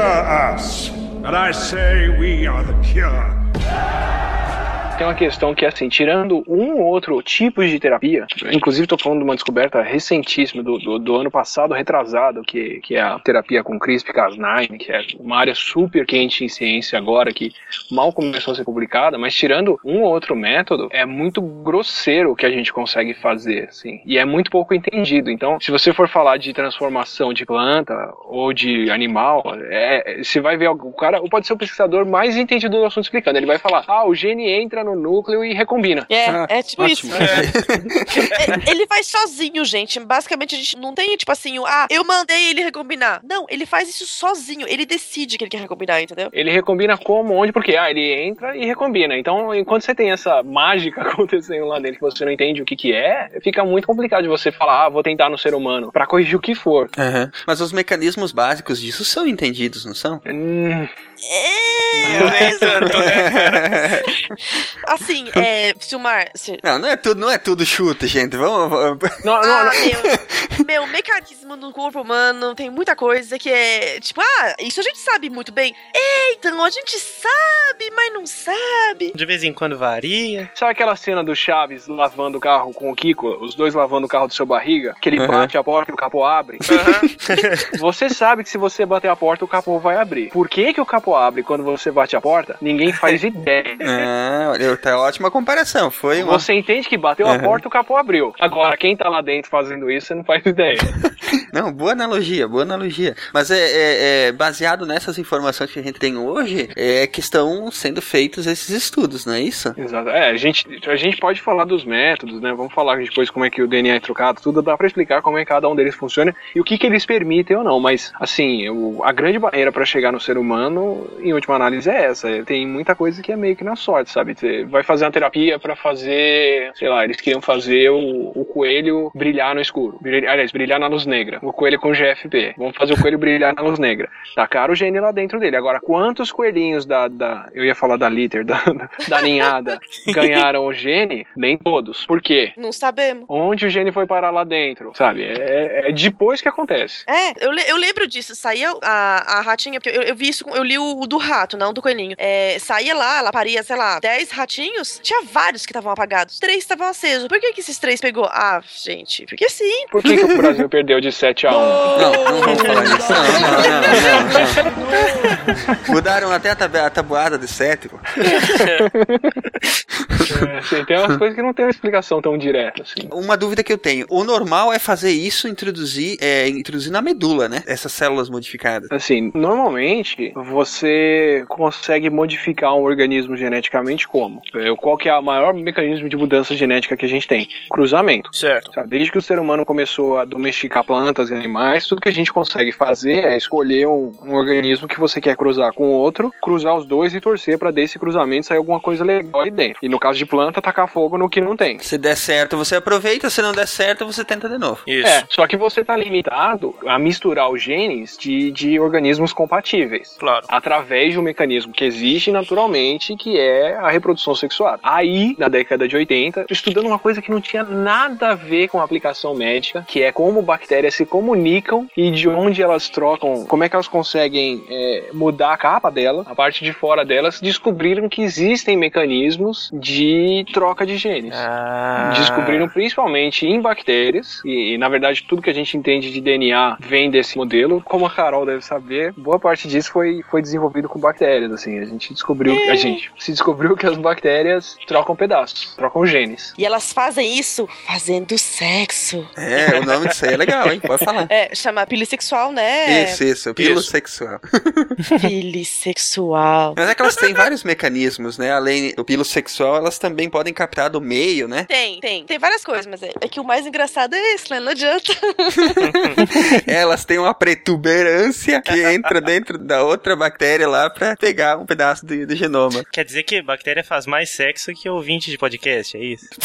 us, but I say we are the cure. Tem uma questão que é assim, tirando um ou outro tipo de terapia, inclusive tô falando de uma descoberta recentíssima do, do, do ano passado, retrasado, que, que é a terapia com CRISPR-Cas9, que é uma área super quente em ciência agora, que mal começou a ser publicada, mas tirando um ou outro método, é muito grosseiro o que a gente consegue fazer, assim, e é muito pouco entendido. Então, se você for falar de transformação de planta ou de animal, é, você vai ver o cara, ou pode ser o pesquisador mais entendido do assunto explicando, ele vai falar, ah, o gene entra no núcleo e recombina. É, Ah, é tipo ótimo. isso. É, ele faz sozinho, gente. Basicamente, a gente não tem, tipo assim, o, ah, eu mandei ele recombinar. Não, ele faz isso sozinho. Ele decide que ele quer recombinar, entendeu? Ele recombina como, onde, porque ah, ele entra e recombina. Então, enquanto você tem essa mágica acontecendo lá dentro que você não entende o que que é, fica muito complicado de você falar, ah, vou tentar no ser humano, pra corrigir o que for. Aham. Mas os mecanismos básicos disso são entendidos, não são? Hum, É, assim, é, Silmar, se- Não, não é tudo, não é tudo chute, gente. Vamos. vamos- não, não, Ah, não. meu, meu mecanismo no corpo humano tem muita coisa que é tipo, ah, isso a gente sabe muito bem. É, então a gente sabe, mas não sabe. De vez em quando varia. Sabe aquela cena do Chaves lavando o carro com o Kiko, os dois lavando o carro do seu barriga, que ele Uhum. bate a porta e o capô abre? Você sabe que se você bater a porta, o capô vai abrir. Por que, que o capô abre quando você bate a porta? Ninguém faz ideia. Ah, olha, tá ótima comparação. Foi uma. Você entende que bateu a Uhum. porta, o capô abriu. Agora, quem tá lá dentro fazendo isso, você não faz ideia. Não, boa analogia, boa analogia. Mas é, é- é baseado nessas informações que a gente tem hoje, é que estão sendo feitos esses estudos, não é isso? Exato. É, a gente, a gente pode falar dos métodos, né? Vamos falar depois como é que o DNA é trocado, tudo dá pra explicar como é que cada um deles funciona e o que, que eles permitem ou não. Mas, assim, o- a grande barreira pra chegar no ser humano, em última análise, é essa. É, Tem muita coisa que é meio que na sorte, sabe? você vai fazer uma terapia pra fazer, sei lá, eles queriam fazer o, o coelho brilhar no escuro. Brilhar, aliás, brilhar na luz negra. O coelho com GFP. Vamos fazer o coelho brilhar na luz negra. Tacaram o gene lá dentro dele. Agora, quantos coelhinhos da, da eu ia falar da litter, da, da ninhada, ganharam o gene? Nem todos. Por quê? Não sabemos. Onde o gene foi parar lá dentro, sabe? É, é depois que acontece. É, eu, eu lembro disso. Saía a, a ratinha, porque eu, eu vi isso, eu li o, o do rato, não do coelhinho. É, saía lá, ela paria, sei lá, 10 ratinhos. Tinha vários que estavam apagados. Três estavam acesos. Por que, que esses três pegou? Ah, gente, porque sim. Por que, que o Brasil perdeu de 7 a 1? Não, não vamos falar disso. Não, não, não, não, não. Mudaram até a, tab- a tabuada de 7, pô. É, assim, tem umas coisas que não tem uma explicação tão direta, assim. Uma dúvida que eu tenho. O normal é fazer isso, introduzir, é, introduzir na medula, né? Essas células modificadas. Assim, normalmente você consegue modificar um organismo geneticamente como? É, Qual que é o maior mecanismo de mudança genética que a gente tem? Cruzamento. Certo. Sabe, Desde que o ser humano começou a domesticar plantas e animais, tudo que a gente consegue fazer é escolher um, um organismo que você quer cruzar com outro, cruzar os dois e torcer pra desse cruzamento sair alguma coisa legal aí dentro. E no caso de planta, tacar fogo no que não tem. Se der certo, você aproveita. Se não der certo, você tenta de novo. Isso. É, só que você tá limitado a misturar os genes de, de organismos compatíveis. Claro. Através de um mecanismo que existe naturalmente, que é a reprodução sexual. Aí, na década de 80, estudando uma coisa que não tinha nada a ver com a aplicação médica, que é como bactérias se comunicam e de onde elas trocam, como é que elas conseguem é, mudar a capa dela, a parte de fora delas, descobriram que existem mecanismos de troca de genes. Ah. Descobriram principalmente em bactérias, e, e, na verdade tudo que a gente entende de DNA vem desse modelo. Como a Carol deve saber, boa parte disso foi, foi desenvolvido com bactérias. Assim, a gente descobriu, a gente se descobriu que as bactérias trocam pedaços, trocam genes. E elas fazem isso fazendo sexo. É, o nome disso aí é legal, hein? Pode falar. É, chama pilissexual, né? Isso, isso, pilo sexual. Pilissexual. Mas é que elas têm vários mecanismos, né? Além do pilo sexual, elas também podem captar do meio, né? Tem, tem. Tem várias coisas, mas é, é que o mais engraçado é esse, né? Não adianta. Elas têm uma protuberância que entra dentro da outra bactéria lá pra pegar um pedaço do, do genoma. Quer dizer que bactéria faz mais sexo que ouvinte de podcast, é isso?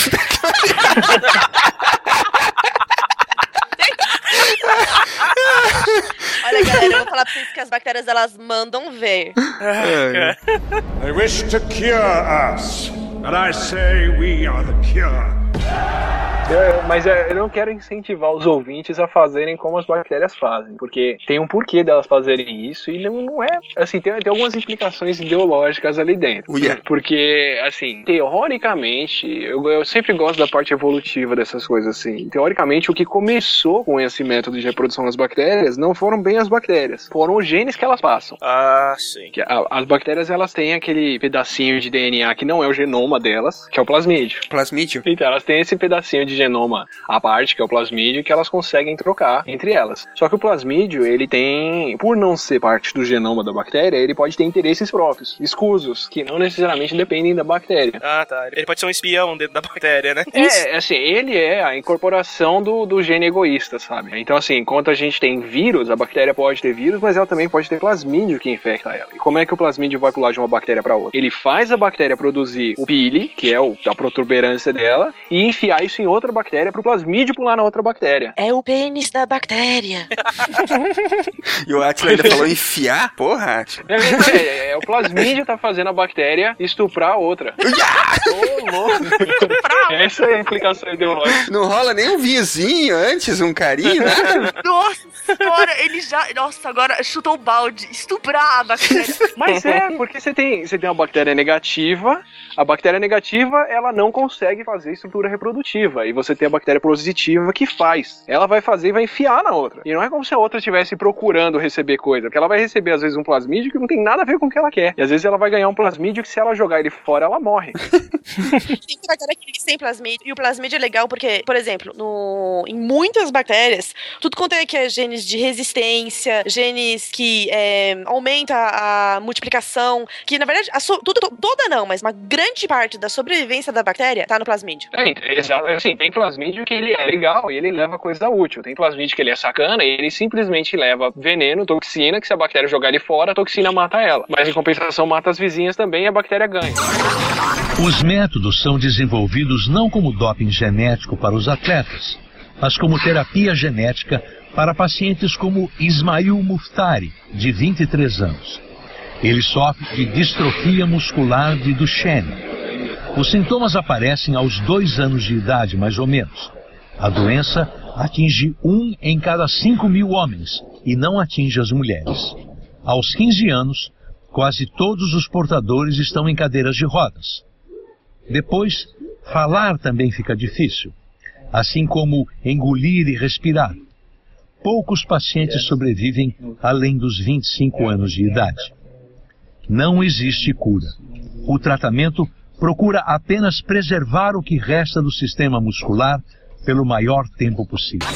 Olha, galera, eu vou falar pra vocês que as bactérias elas mandam ver. They wish to cure us, and I say we are the cure. Eu- mas é, eu não quero incentivar os ouvintes a fazerem como as bactérias fazem, porque tem um porquê delas fazerem isso e não, não é. Assim, tem, tem algumas implicações ideológicas ali dentro. Uia. Porque, assim, teoricamente, eu, eu sempre gosto da parte evolutiva dessas coisas, assim. Teoricamente, o que começou com esse método de reprodução das bactérias não foram bem as bactérias, foram os genes que elas passam. Ah, sim. Que a- as bactérias elas têm aquele pedacinho de DNA que não é o genoma delas, que é o plasmídio. Plasmídio. Então, elas têm esse pedacinho de genoma à parte, que é o plasmídio, que elas conseguem trocar entre elas. Só que o plasmídio, ele tem, por não ser parte do genoma da bactéria, ele pode ter interesses próprios, escusos, que não necessariamente dependem da bactéria. Ah, tá. Ele pode ser um espião dentro da bactéria, né? É, assim, ele é a incorporação do, do gene egoísta, sabe? Então, assim, enquanto a gente tem vírus, a bactéria pode ter vírus, mas ela também pode ter plasmídio que infecta ela. E como é que o plasmídio vai pular de uma bactéria para outra? Ele faz a bactéria produzir o pili, que é o, a protuberância dela, e enfiar isso em outra bactéria pro plasmídio pular na outra bactéria. É o pênis da bactéria. E o Atila ainda falou enfiar? Porra, Atila. É, é, é, o plasmídio tá fazendo a bactéria estuprar a outra. Ô, louco! Essa é a implicação ideológica. Não rola nem um vinhozinho antes, um carinho, nada? Nossa senhora, ele já. Nossa, agora chutou o balde. Estuprar a bactéria. Mas é, porque você tem, você tem uma bactéria negativa, a bactéria negativa, ela não consegue fazer estrutura reprodutiva, e você tem a bactéria positiva que faz. Ela vai fazer e vai enfiar na outra. E não é como se a outra estivesse procurando receber coisa, porque ela vai receber às vezes um plasmídio que não tem nada a ver com o que ela quer. E às vezes ela vai ganhar um plasmídio que se ela jogar ele fora, ela morre. Tem bactéria que sem plasmídio. E o plasmídio é legal porque, por exemplo, no, em muitas bactérias, tudo quanto é que é genes de resistência, genes que é, aumenta a multiplicação, que na verdade, so- tudo, to- toda não, mas uma grande parte da sobrevivência da bactéria tá no plasmídio. É, exato. Assim, tem plasmídio que ele é legal e ele leva coisa útil. Tem plasmídio que ele é sacana e ele simplesmente leva veneno, toxina, que se a bactéria jogar ele fora, a toxina mata ela. Mas em compensação mata as vizinhas também e a bactéria ganha. Os métodos são desenvolvidos não como doping genético para os atletas, mas como terapia genética para pacientes como Ismail Muftari, de 23 anos. Ele sofre de distrofia muscular de Duchenne. Os sintomas aparecem aos dois anos de idade, mais ou menos. A doença atinge um em cada cinco mil homens e não atinge as mulheres. Aos 15 anos, quase todos os portadores estão em cadeiras de rodas. Depois, falar também fica difícil, assim como engolir e respirar. Poucos pacientes sobrevivem além dos 25 anos de idade. Não existe cura. O tratamento procura apenas preservar o que resta do sistema muscular pelo maior tempo possível.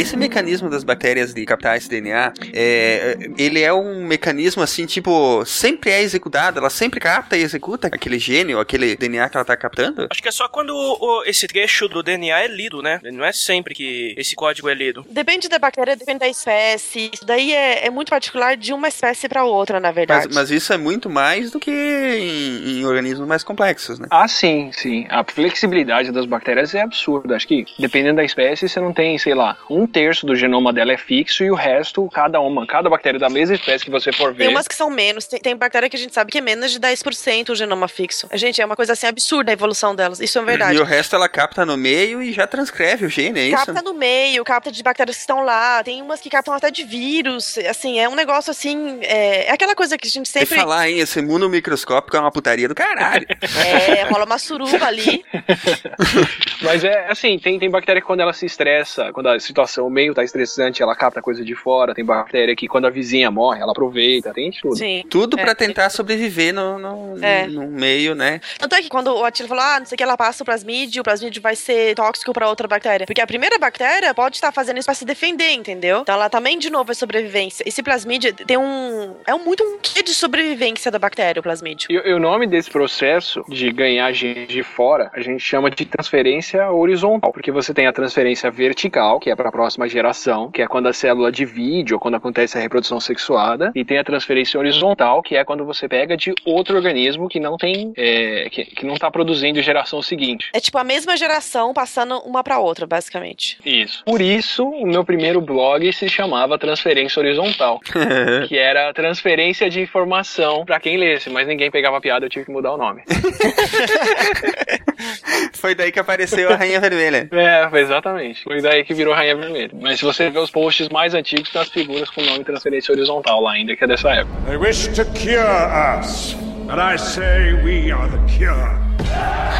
Esse mecanismo das bactérias de captar esse DNA, é, ele é um mecanismo assim, tipo, sempre é executado, ela sempre capta e executa aquele gene ou aquele DNA que ela tá captando? Acho que é só quando o- esse trecho do DNA é lido, né? Não é sempre que esse código é lido. Depende da bactéria, depende da espécie. Isso daí é, é muito particular de uma espécie pra outra, na Mas, verdade. mas isso é muito mais do que em, em organismos mais complexos, né? Ah, sim, sim. A flexibilidade das bactérias é absurda. Acho que, dependendo da espécie, você não tem, sei lá, um terço do genoma dela é fixo e o resto, cada uma, cada bactéria da mesma espécie que você for ver. Tem umas que são menos, tem, tem bactéria que a gente sabe que é menos de 10% o genoma fixo. Gente, é uma coisa assim absurda a evolução delas. Isso é verdade. E o resto ela capta no meio e já transcreve o gene, é isso? Capta no meio, capta de bactérias que estão lá. Tem umas que captam até de vírus. Assim, é um negócio assim. É, é aquela coisa que a gente E sempre. falar, hein, esse imunomicroscópico é uma putaria do caralho. É, rola uma suruba ali. Mas é assim, tem, tem bactéria que quando ela se estressa, quando a situação o meio tá estressante, ela capta coisa de fora. Tem bactéria que quando a vizinha morre, ela aproveita, tem tudo. Sim. Tudo É. pra tentar sobreviver no, no, É. no meio, né? Tanto é que quando o Atila falou, ah, não sei o que, ela passa o plasmídio, o plasmídio vai ser tóxico pra outra bactéria. Porque a primeira bactéria pode estar fazendo isso pra se defender, entendeu? Então ela também, de novo, é sobrevivência. Esse plasmídio tem um. É um, muito um quê de sobrevivência da bactéria, o plasmídio. E, e o nome desse processo de ganhar gene de fora, a gente chama de transferência horizontal, porque você tem a transferência vertical, que é para a próxima geração, que é quando a célula divide ou quando acontece a reprodução sexuada, e tem a transferência horizontal, que é quando você pega de outro organismo que não tem, é, que, que não está produzindo geração seguinte. É tipo a mesma geração passando uma pra outra, basicamente. Isso. Por isso, o meu primeiro blog se chamava Transferência Horizontal, que era transferência de informação para quem lesse, mas ninguém pegava a piada, eu tive que mudar o nome. Foi daí que apareceu a Rainha Vermelha. É, foi exatamente. Foi daí que virou Rainha Vermelha. Mas se você ver os posts mais antigos, tem as figuras com o nome Transferência Horizontal lá ainda, que é dessa época. They wish to cure us, but I say we are the cure.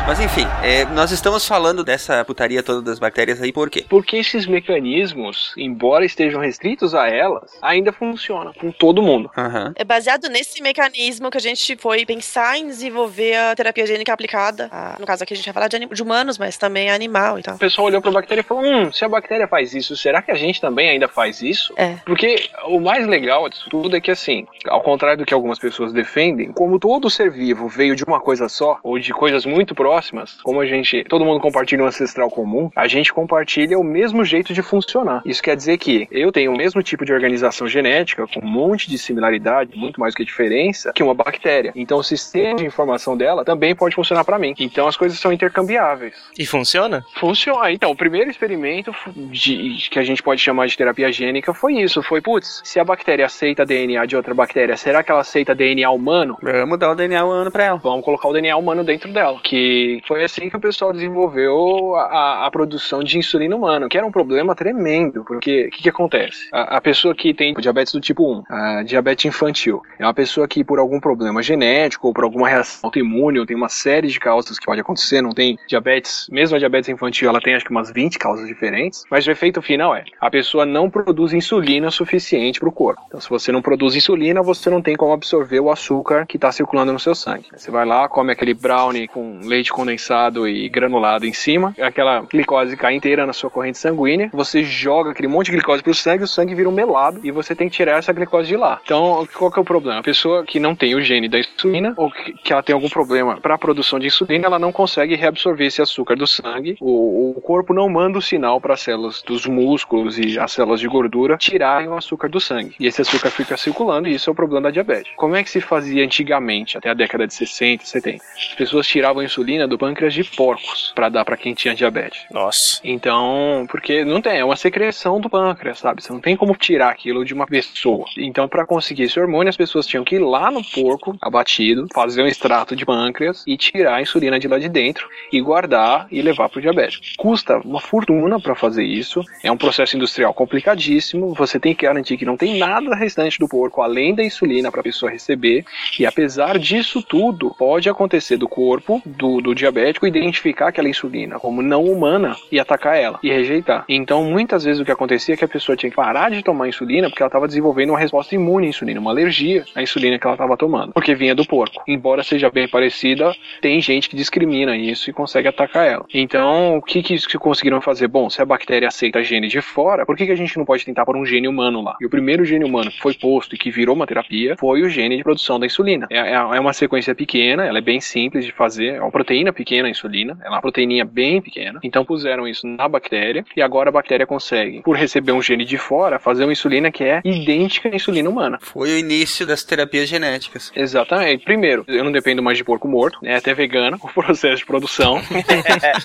Mas enfim, é, nós estamos falando dessa putaria toda das bactérias aí por quê? Porque esses mecanismos, embora estejam restritos a elas, ainda funcionam com todo mundo. Aham. É baseado nesse mecanismo que a gente foi pensar em desenvolver a terapia gênica aplicada. a- no caso aqui a gente vai falar de, de humanos, mas também animal e tal. O pessoal olhou para a bactéria e falou: hum, se a bactéria faz isso, será que a gente também ainda faz isso? É. Porque o mais legal disso tudo é que, assim, ao contrário do que algumas pessoas defendem, como todo ser vivo veio de uma coisa só, ou de coisas muito próximas, como a gente, todo mundo compartilha um ancestral comum, a gente compartilha o mesmo jeito de funcionar. Isso quer dizer que eu tenho o mesmo tipo de organização genética, com um monte de similaridade, muito mais que diferença, que uma bactéria. Então o sistema de informação dela também pode funcionar para mim. Então as coisas são intercambiáveis. E funciona? Funciona. Então, o primeiro experimento de- que a gente pode chamar de terapia gênica foi isso. Foi, putz, se a bactéria aceita DNA de outra bactéria, será que ela aceita DNA humano? Vamos dar o DNA humano pra ela. Vamos colocar o DNA humano dentro dela. Que foi assim que o pessoal desenvolveu a, a- a produção de insulina humana, que era um problema tremendo, porque o que, que acontece? A, a pessoa que tem diabetes do tipo 1, a diabetes infantil, é uma pessoa que por algum problema genético ou por alguma reação autoimune, ou tem uma série de causas que pode acontecer, não tem diabetes, mesmo a diabetes infantil, ela tem acho que umas 20 causas diferentes, mas o efeito final é, a pessoa não produz insulina suficiente para o corpo. Então, se você não produz insulina, você não tem como absorver o açúcar que está circulando no seu sangue. Você vai lá, come aquele brownie com leite condensado e granulado em cima, aquela glicose cai inteira na sua corrente sanguínea, você joga aquele monte de glicose pro sangue, o sangue vira um melado e você tem que tirar essa glicose de lá. Então, qual que é o problema? A pessoa que não tem o gene da insulina ou que ela tem algum problema para a produção de insulina, ela não consegue reabsorver esse açúcar do sangue. O, o corpo não manda o sinal para as células dos músculos e as células de gordura tirarem o açúcar do sangue. E esse açúcar fica circulando e isso é o problema da diabetes. Como é que se fazia antigamente, até a década de 60, 70? As pessoas tiravam a insulina do pâncreas de porcos para dar para quem tinha diabetes. Nossa. Então, porque não tem, é uma secreção do pâncreas, sabe? Você não tem como tirar aquilo de uma pessoa. Então, para conseguir esse hormônio, as pessoas tinham que ir lá no porco abatido, fazer um extrato de pâncreas e tirar a insulina de lá de dentro e guardar e levar para o diabético. Custa uma fortuna para fazer isso. É um processo industrial complicadíssimo. Você tem que garantir que não tem nada restante do porco além da insulina para a pessoa receber. E apesar disso tudo, pode acontecer do corpo do, do diabético identificar aquela insulina como não humana e atacar ela e rejeitar. Então, muitas vezes o que acontecia é que a pessoa tinha que parar de tomar insulina porque ela estava desenvolvendo uma resposta imune à insulina, uma alergia à insulina que ela estava tomando, porque vinha do porco. Embora seja bem parecida, tem gente que discrimina isso e consegue atacar ela. Então, o que que, que conseguiram fazer? Bom, se a bactéria aceita gene de fora, por que, que a gente não pode tentar por um gene humano lá? E o primeiro gene humano que foi posto e que virou uma terapia foi o gene de produção da insulina. É, é, é uma sequência pequena, ela é bem simples de fazer, é uma proteína pequena a insulina, é uma proteininha bem pequena. Então puseram isso na bactéria e agora a bactéria consegue, por receber um gene de fora, fazer uma insulina que é idêntica à insulina humana. Foi o início das terapias genéticas. Exatamente. Primeiro, eu não dependo mais de porco morto, é até vegano o processo de produção.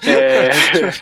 É,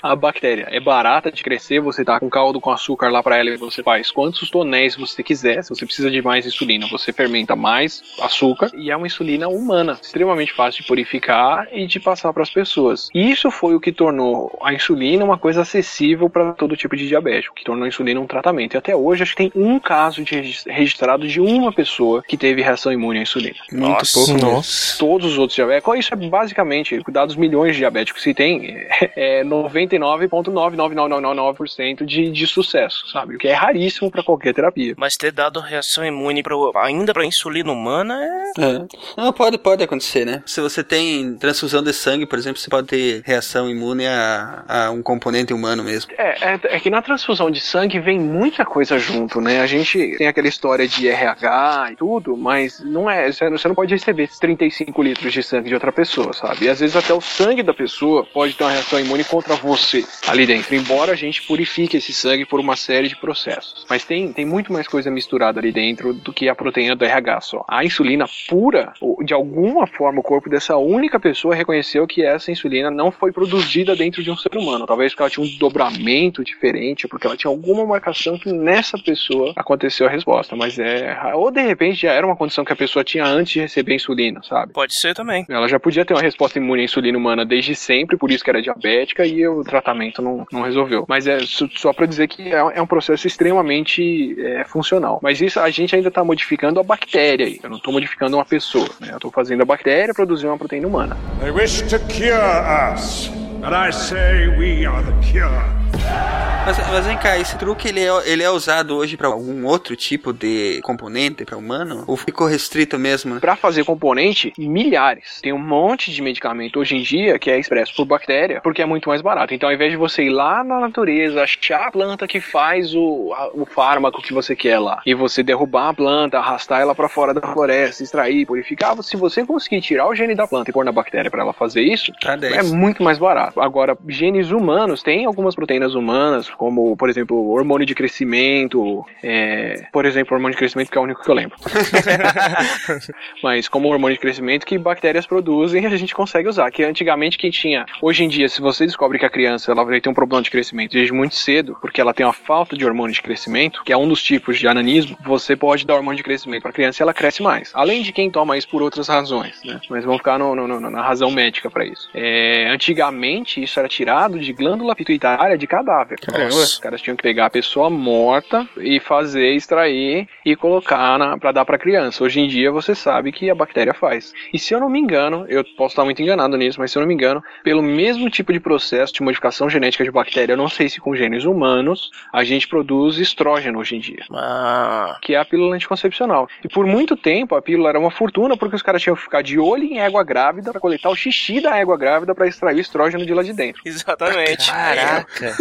a bactéria é barata de crescer, você tá com caldo com açúcar lá para ela e você faz quantos tonéis você quiser. Se você precisa de mais insulina, você fermenta mais açúcar e é uma insulina humana, extremamente fácil de purificar e de passar para as pessoas. E isso foi o que tornou a insulina uma coisa acessível para todo tipo de diabético, que tornou a insulina um tratamento. E até hoje acho que tem um caso de registrado de uma pessoa que teve reação imune à insulina. Muito Nossa. pouco. Nossa. Todos os outros diabéticos, isso é basicamente, dados milhões de diabéticos que tem, é 99,99999% de, de sucesso, sabe? O que é raríssimo para qualquer terapia. Mas ter dado reação imune pra, ainda pra insulina humana é. É. Não, pode, pode acontecer, né? Se você tem transfusão de sangue, por exemplo, você pode ter reação imune a, a um componente humano mesmo. É, é, é que na transfusão de sangue vem muita coisa junto, né? A gente tem aquela história de RH e tudo, mas não é. Você não- pode receber esses 35 litros de sangue de outra pessoa, sabe? E às vezes até o sangue da pessoa pode ter uma reação imune contra você ali dentro, embora a gente purifique esse sangue por uma série de processos. Mas tem, tem muito mais coisa misturada ali dentro do que a proteína do RH só. A insulina pura, de alguma forma, o corpo dessa única pessoa reconheceu que essa insulina não foi produzida dentro de um ser humano. Talvez porque ela tinha um dobramento diferente, porque ela tinha alguma marcação que nessa pessoa aconteceu a resposta. Mas é. Ou de repente já era uma condição que a pessoa tinha antes de receber a insulina, sabe? Pode ser também. Ela já podia ter uma resposta imune à insulina humana desde sempre, por isso que era diabética, e o tratamento não, não resolveu. Mas é só- pra dizer que é, é um processo extremamente é, funcional. Mas isso a gente ainda tá modificando a bactéria aí. Eu não tô modificando uma pessoa, né? Eu tô fazendo a bactéria produzir uma proteína humana. They wish to cure us, but I say we are the cure. Mas, mas vem cá, esse truque ele é, ele é usado hoje pra algum outro tipo de componente pra humano? Ou ficou restrito mesmo? né? Pra fazer componente, milhares. Tem um monte de medicamento hoje em dia que é expresso por bactéria, porque é muito mais barato. Então, ao invés de você ir lá na natureza, achar a planta que faz o, a- o fármaco que você quer lá, e você derrubar a planta, arrastar ela pra fora da floresta, extrair, purificar, se você conseguir tirar o gene da planta e pôr na bactéria pra ela fazer isso, Tá 10. é muito mais barato. Agora, genes humanos, tem algumas proteínas humanas, como, por exemplo, hormônio de crescimento, é, por exemplo, hormônio de crescimento, que é o único que eu lembro. Mas como hormônio de crescimento que bactérias produzem, a gente consegue usar. Que antigamente quem tinha. Hoje em dia, se você descobre que a criança ela vai ter um problema de crescimento desde muito cedo, porque ela tem uma falta de hormônio de crescimento, que é um dos tipos de ananismo, você pode dar hormônio de crescimento para a criança e ela cresce mais. Além de quem toma isso por outras razões, né? Mas vamos ficar no- no- no- na razão médica para isso. É, antigamente, isso era tirado de glândula pituitária de cadáver. Caramba. Os caras tinham que pegar a pessoa morta e fazer, extrair e colocar na, pra dar pra criança. Hoje em dia você sabe que a bactéria faz. E se eu não me engano, eu posso estar muito enganado nisso, mas se eu não me engano, pelo mesmo tipo de processo de modificação genética de bactéria, eu não sei se com genes humanos, a gente produz estrógeno hoje em dia. Ah. Que é a pílula anticoncepcional. E por muito tempo a pílula era uma fortuna porque os caras tinham que ficar de olho em égua grávida para coletar o xixi da égua grávida para extrair o estrógeno de lá de dentro. Exatamente. Caraca.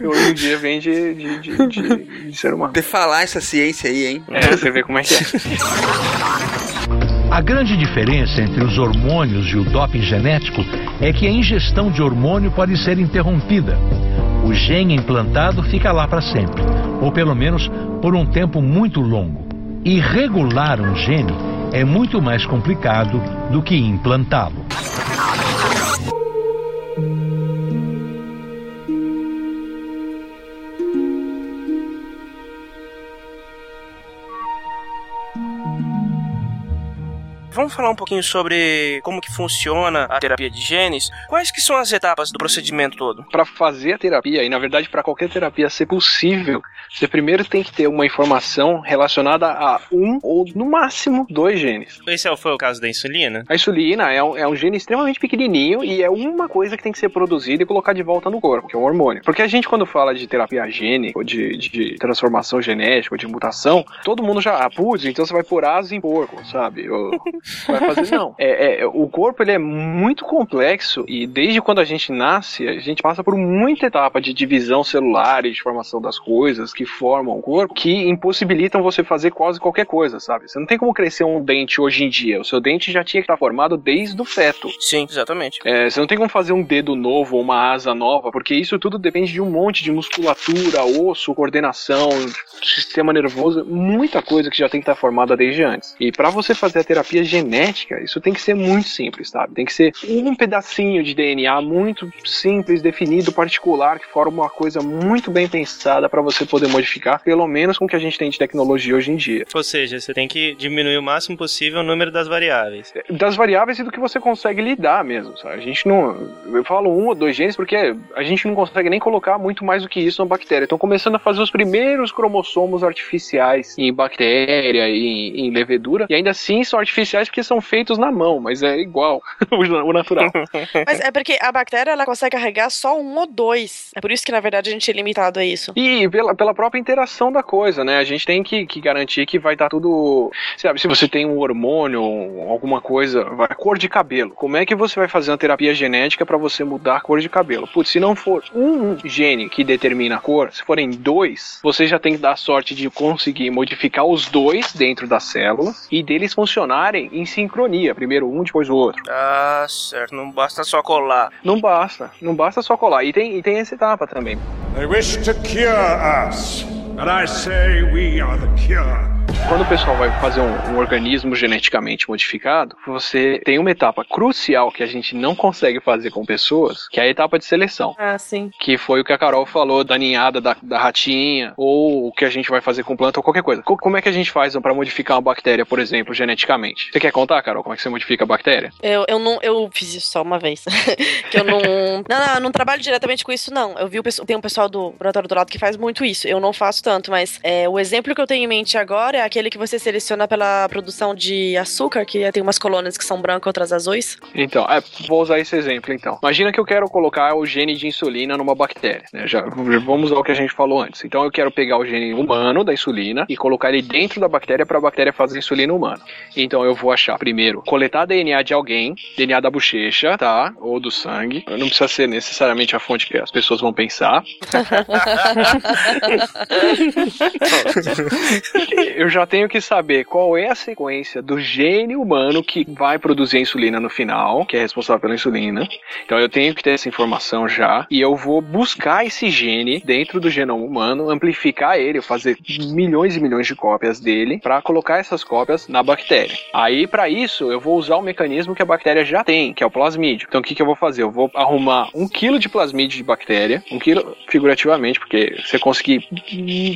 E hoje em dia vem de, de, de, de- de ser humano. De falar essa ciência aí, hein? É, você vê como é que é. A grande diferença entre os hormônios e o doping genético é que a ingestão de hormônio pode ser interrompida. O gene implantado fica lá para sempre, ou pelo menos por um tempo muito longo. E regular um gene é muito mais complicado do que implantá-lo. Vamos falar um pouquinho sobre como que funciona a terapia de genes. Quais que são as etapas do procedimento todo? Para fazer a terapia, e na verdade para qualquer terapia ser possível, você primeiro tem que ter uma informação relacionada a um ou no máximo dois genes. Esse é o- foi o caso da insulina? A insulina é um, é um gene extremamente pequenininho e é uma coisa que tem que ser produzida e colocar de volta no corpo, que é um hormônio. Porque a gente, quando fala de terapia gênica, ou de, de transformação genética, ou de mutação, todo mundo já, ah, putz, então você vai pôr asa em porco, sabe? Ou vai fazer, não. É, é, o corpo, ele é muito complexo e desde quando a gente nasce, a gente passa por muita etapa de divisão celular e de formação das coisas que formam o corpo, que impossibilitam você fazer quase qualquer coisa, sabe? Você não tem como crescer um dente hoje em dia. O seu dente já tinha que estar formado desde o feto. Sim, exatamente. É, você não tem como fazer um dedo novo ou uma asa nova, porque isso tudo depende de um monte de musculatura, osso, coordenação, sistema nervoso, muita coisa que já tem que estar formada desde antes. E para você fazer a terapia genética, isso tem que ser muito simples, sabe? Tem que ser um pedacinho de DNA muito simples, definido, particular, que forma uma coisa muito bem pensada para você poder modificar, pelo menos com o que a gente tem de tecnologia hoje em dia. Ou seja, você tem que diminuir o máximo possível o número das variáveis. das variáveis e do que você consegue lidar mesmo, sabe? A gente não. Eu falo um ou dois genes porque a gente não consegue nem colocar muito mais do que isso na bactéria. Estão começando a fazer os primeiros cromossomos artificiais em bactéria e em, em levedura, e ainda assim são artificiais porque são feitos na mão, mas é igual o natural. Mas é porque a bactéria ela consegue carregar só um ou dois. É por isso que, na verdade, a gente é limitado a isso. E pela, pela própria interação da coisa, né? A gente tem que, que garantir que vai estar tudo. Sabe, se você tem um hormônio, alguma coisa, vai, cor de cabelo. Como é que você vai fazer uma terapia genética para você mudar a cor de cabelo? Putz, se não for um gene que determina a cor, se forem dois, você já tem que dar sorte de conseguir modificar os dois dentro da célula e deles funcionarem em sincronia. Primeiro um, depois o outro. Ah, certo. Não basta só colar. Não basta, não basta só colar. E tem, e tem essa etapa também. They wish to cure us, but I say we are the cure. Quando o pessoal vai fazer um, um organismo geneticamente modificado, você tem uma etapa crucial que a gente não consegue fazer com pessoas, que é a etapa de seleção. Ah, sim. Que foi o que a Carol falou da ninhada da, da ratinha, ou o que a gente vai fazer com planta, ou qualquer coisa. Co- como é que a gente faz para modificar uma bactéria, por exemplo, geneticamente? Você quer contar, Carol, como é que você modifica a bactéria? Eu, eu não eu fiz isso só uma vez. que eu não. Não, não, eu não trabalho diretamente com isso, não. Eu vi o pessoal. Tem um pessoal do laboratório do lado que faz muito isso. Eu não faço tanto, mas é, o exemplo que eu tenho em mente agora é aquele que você seleciona pela produção de açúcar, que tem umas colônias que são brancas, outras azuis. Então, é, vou usar esse exemplo então. Imagina que eu quero colocar o gene de insulina numa bactéria. né? Já, vamos usar o que a gente falou antes. Então eu quero pegar o gene humano da insulina e colocar ele dentro da bactéria para a bactéria fazer insulina humana. Então eu vou achar primeiro, coletar DNA de alguém, DNA da bochecha, tá? Ou do sangue. Não precisa ser necessariamente a fonte que as pessoas vão pensar. Eu já tenho que saber qual é a sequência do gene humano que vai produzir a insulina no final, que é responsável pela insulina. Então eu tenho que ter essa informação já e eu vou buscar esse gene dentro do genoma humano, amplificar ele, fazer milhões e milhões de cópias dele para colocar essas cópias na bactéria. Aí para isso eu vou usar o mecanismo que a bactéria já tem, que é o plasmídio. Então o que, que eu vou fazer? Eu vou arrumar um quilo de plasmídio de bactéria, um quilo figurativamente, porque você conseguir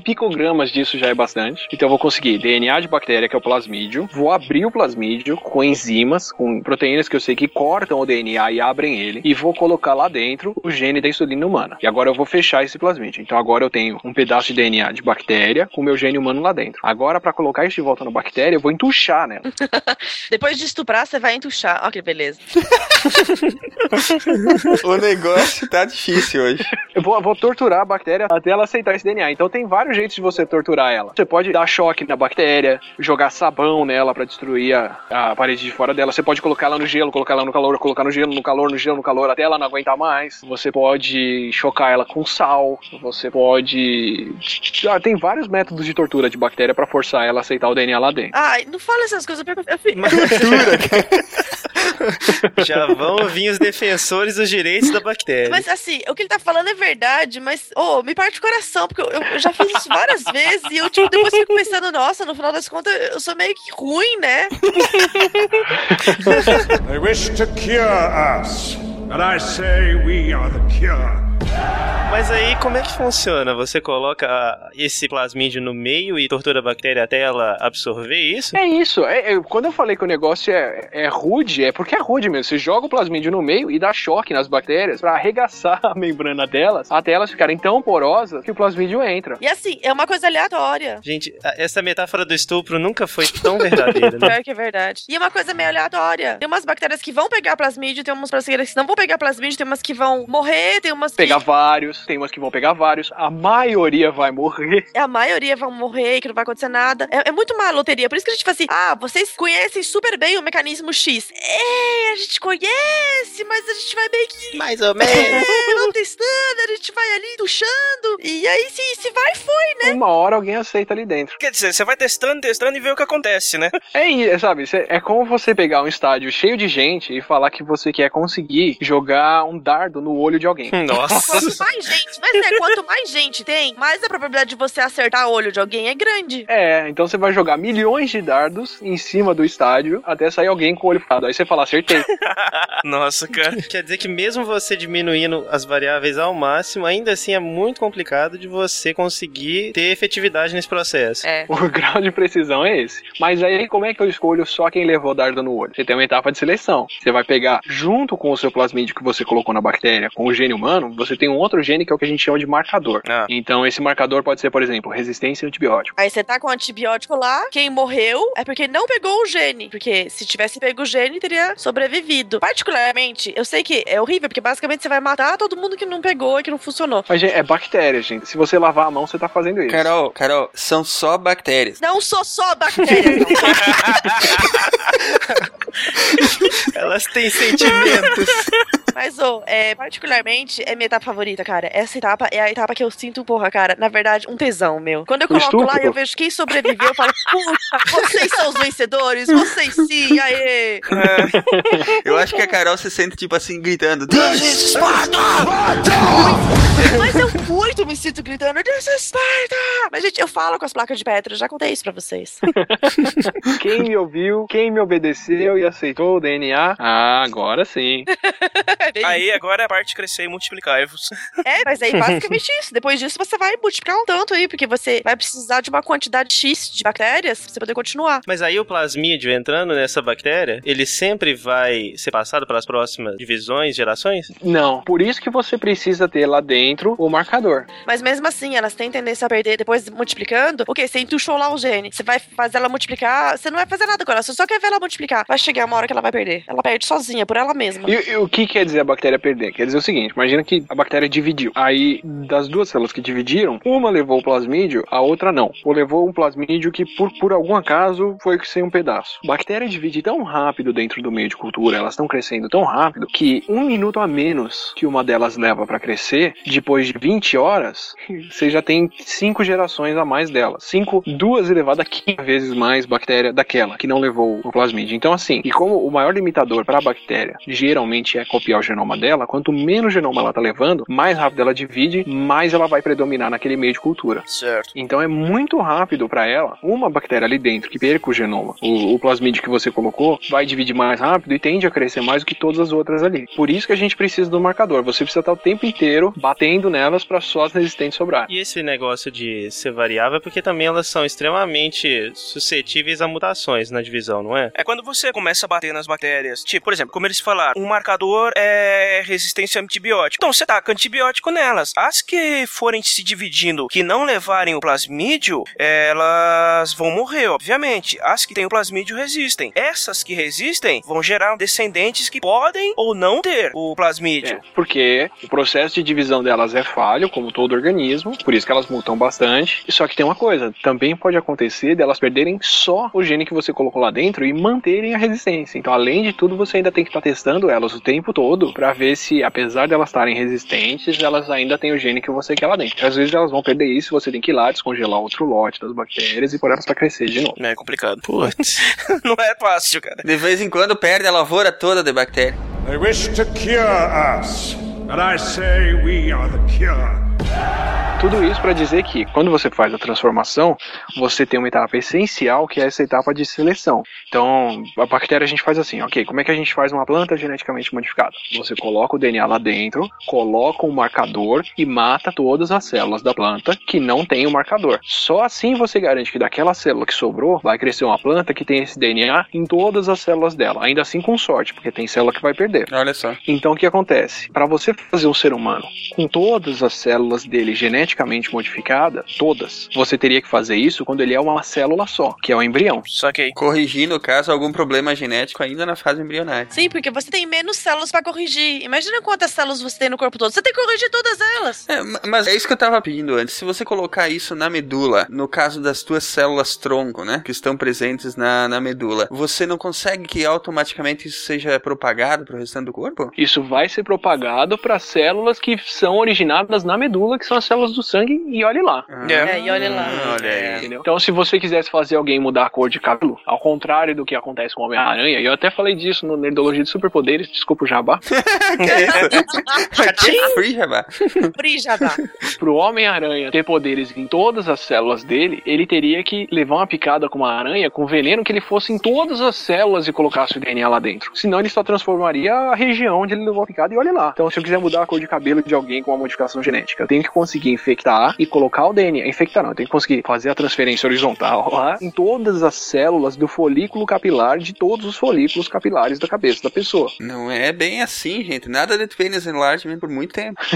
picogramas disso já é bastante. Então eu vou conseguir aqui DNA de bactéria, que é o plasmídio, vou abrir o plasmídio com enzimas, com proteínas que eu sei que cortam o DNA e abrem ele, e vou colocar lá dentro o gene da insulina humana. E agora eu vou fechar esse plasmídio. Então agora eu tenho um pedaço de DNA de bactéria com o meu gene humano lá dentro. Agora, para colocar isso de volta na bactéria, eu vou entuchar nela. Depois de estuprar, você vai entuchar. Ó, que beleza. o negócio tá difícil hoje. Eu vou, vou torturar a bactéria até ela aceitar esse DNA. Então tem vários jeitos de você torturar ela. Você pode dar choque na bactéria, jogar sabão nela para destruir a, a, parede de fora dela. Você pode colocar ela no gelo, colocar ela no calor, colocar no gelo, no calor, no gelo, no calor, até ela não aguentar mais. Você pode chocar ela com sal. Você pode. Ah, tem vários métodos de tortura de bactéria para forçar ela a aceitar o DNA lá dentro. Ai, não fala essas coisas. Eu, Tortura. Já vão vir os defensores dos direitos da bactéria. Mas assim, o que ele tá falando é verdade, mas, ô, me parte o coração, porque eu, eu já fiz isso várias vezes e eu, tipo, depois fico pensando, nossa, no final das contas, eu sou meio que ruim, né? They wish to cure us, and I say we are the cure. Mas aí, como é que funciona? Você coloca esse plasmídio no meio e tortura a bactéria até ela absorver isso? É isso. É, é, quando eu falei que o negócio é, é rude, é porque é rude mesmo. Você joga o plasmídio no meio e dá choque nas bactérias para arregaçar a membrana delas até elas ficarem tão porosas que o plasmídio entra. E assim, é uma coisa aleatória. Gente, essa metáfora do estupro nunca foi tão verdadeira, né? Pior que é verdade. E é uma coisa meio aleatória. Tem umas bactérias que vão pegar plasmídio, tem umas bactérias que não vão pegar plasmídio, tem umas que vão morrer, tem umas que... Pegar vários, tem umas que vão pegar vários, a maioria vai morrer. A maioria vão morrer, que não vai acontecer nada. É, é muito uma loteria. Por isso que a gente fala assim: ah, vocês conhecem super bem o mecanismo X. É, a gente conhece, mas a gente vai meio que. Mais ou menos. É, não testando, a gente vai ali duchando. E aí, se, se vai, foi, né? Uma hora alguém aceita ali dentro. Quer dizer, você vai testando, testando e vê o que acontece, né? É, sabe, é como você pegar um estádio cheio de gente e falar que você quer conseguir jogar um dardo no olho de alguém. Nossa. Quanto mais gente, mas é, quanto mais gente tem, mais a probabilidade de você acertar o olho de alguém é grande. É, então você vai jogar milhões de dardos em cima do estádio até sair alguém com o olho furado. Aí você fala, acertei. Nossa, cara. Quer dizer que mesmo você diminuindo as variáveis ao máximo, ainda assim é muito complicado de você conseguir ter efetividade nesse processo. É. O grau de precisão é esse. Mas aí como é que eu escolho só quem levou dardo no olho? Você tem uma etapa de seleção. Você vai pegar junto com o seu plasmídio que você colocou na bactéria, com o gene humano, você tem um outro gene que é o que a gente chama de marcador. Ah. Então esse marcador pode ser, por exemplo, resistência a antibiótico. Aí você tá com o antibiótico lá, quem morreu é porque não pegou o gene. Porque se tivesse pego o gene, teria sobrevivido. Particularmente, eu sei que é horrível, porque basicamente você vai matar todo mundo que não pegou e que não funcionou. Mas gente, é bactéria, gente. Se você lavar a mão, você tá fazendo isso. Carol, Carol, são só bactérias. Não sou só bactéria. não. Elas têm sentimentos. Mas, ô, é, particularmente, é minha etapa favorita, cara. Essa etapa é a etapa que eu sinto, porra, cara, na verdade, um tesão meu. Quando eu coloco estupro? lá e eu vejo quem sobreviveu, eu falo, puta, vocês são os vencedores, vocês sim, aê! Eu acho que a Carol se sente, tipo assim, gritando: This is Sparta! Mas eu muito me sinto gritando, This is Sparta! Mas, gente, eu falo com as placas de pedra, já contei isso pra vocês. Quem me ouviu, quem me obedeceu e aceitou o DNA, ah, agora sim. Aí agora é a parte de crescer e multiplicar-vos. É, mas aí basicamente isso. Depois disso você vai multiplicar um tanto aí, porque você vai precisar de uma quantidade X de bactérias pra você poder continuar. Mas aí o plasmídio entrando nessa bactéria, ele sempre vai ser passado para as próximas divisões, gerações? Não, por isso que você precisa ter lá dentro o marcador. Mas mesmo assim, elas têm tendência a perder depois multiplicando. O que? Você entuchou lá o gene. Você vai fazer ela multiplicar. Você não vai fazer nada com ela. Você só quer ver ela multiplicar. Vai chegar uma hora que ela vai perder. Ela perde sozinha, por ela mesma. E, e o que quer dizer a bactéria perder? Quer dizer o seguinte: imagina que a bactéria dividiu. Aí, das duas células que dividiram, uma levou o plasmídio, a outra não. Ou levou um plasmídio que, por, por algum acaso, foi sem um pedaço. Bactéria divide tão rápido dentro do meio de cultura, elas estão crescendo tão rápido, que um minuto a menos que uma delas leva para crescer, depois de 20 horas, você já tem cinco gerações a mais dela. Cinco, duas elevada a 15 vezes mais bactéria daquela que não levou o plasmídio. Então, assim, e como o maior limitador para a bactéria geralmente é copiar o genoma dela, quanto menos genoma ela tá levando, mais rápido ela divide, mais ela vai predominar naquele meio de cultura. Certo. Então é muito rápido para ela, uma bactéria ali dentro que perca o genoma, o, o plasmídio que você colocou, vai dividir mais rápido e tende a crescer mais do que todas as outras ali. Por isso que a gente precisa do marcador. Você precisa estar o tempo inteiro batendo nelas para só as resistentes sobrar. E esse negócio de ser variável é porque também elas são extremamente suscetíveis a mutações na divisão, não é? É quando você começa a bater nas bactérias. Tipo, por exemplo, como eles falaram, um marcador é resistência a antibiótico. Então você taca antibiótico nelas. As que forem se dividindo, que não levarem o plasmídio, elas vão morrer, obviamente. As que têm o plasmídio resistem. Essas que resistem vão gerar descendentes que podem ou não ter o plasmídio. É, porque o processo de divisão delas é falho, como todo organismo, por isso que elas mutam bastante. Só que tem uma coisa, também pode acontecer delas perderem só o gene que você colocou lá dentro e manterem a resistência. Então, além de tudo, você ainda tem que estar testando elas o tempo todo para ver se, apesar de elas estarem resistentes, elas ainda têm o gene que você quer lá dentro. Às vezes elas vão perder isso, você tem que ir lá descongelar outro lote das bactérias e pôr elas para crescer de novo. É complicado. Putz. não é fácil, cara. De vez em quando perde a lavoura toda de bactéria. They wish to cure us, but I say we are the cure. Tudo isso para dizer que quando você faz a transformação, você tem uma etapa essencial que é essa etapa de seleção. Então, a bactéria a gente faz assim, ok, como é que a gente faz uma planta geneticamente modificada? Você coloca o DNA lá dentro, coloca um marcador e mata todas as células da planta que não tem o marcador. Só assim você garante que daquela célula que sobrou vai crescer uma planta que tem esse DNA em todas as células dela, ainda assim com sorte, porque tem célula que vai perder. Olha só. Então o que acontece? Para você fazer um ser humano com todas as células dele geneticamente modificada, todas, você teria que fazer isso quando ele é uma célula só, que é o embrião. Saquei. Corrigindo, caso algum problema genético ainda na fase embrionária. Sim, porque você tem menos células pra corrigir. Imagina quantas células você tem no corpo todo. Você tem que corrigir todas elas. É, ma- mas é isso que eu tava pedindo antes. Se você colocar isso na medula, no caso das tuas células tronco, né, que estão presentes na, na medula, você não consegue que automaticamente isso seja propagado pro restante do corpo? Isso vai ser propagado para células que são originadas na medula, que são as células do sangue, e olhe lá. É, e olha lá. Ah, olha aí. Entendeu? Então, se você quisesse fazer alguém mudar a cor de cabelo, ao contrário do que acontece com o Homem-Aranha, e eu até falei disso no Nerdologia de Superpoderes, desculpa o jabá, que é isso? É free, Jabá. Free já dá. pro Homem-Aranha ter poderes em todas as células dele, ele teria que levar uma picada com uma aranha com veneno que ele fosse em todas as células e colocasse o DNA lá dentro. Senão ele só transformaria a região onde ele levou a picada e olha lá. Então, se eu quiser mudar a cor de cabelo de alguém com uma modificação genética, eu tenho que conseguir infectar e colocar o DNA. Infectar não, eu tenho que conseguir fazer a transferência horizontal lá em todas as células do folículo capilar de todos os folículos capilares da cabeça da pessoa. Não é bem assim, gente. Nada de penis enlargement por muito tempo.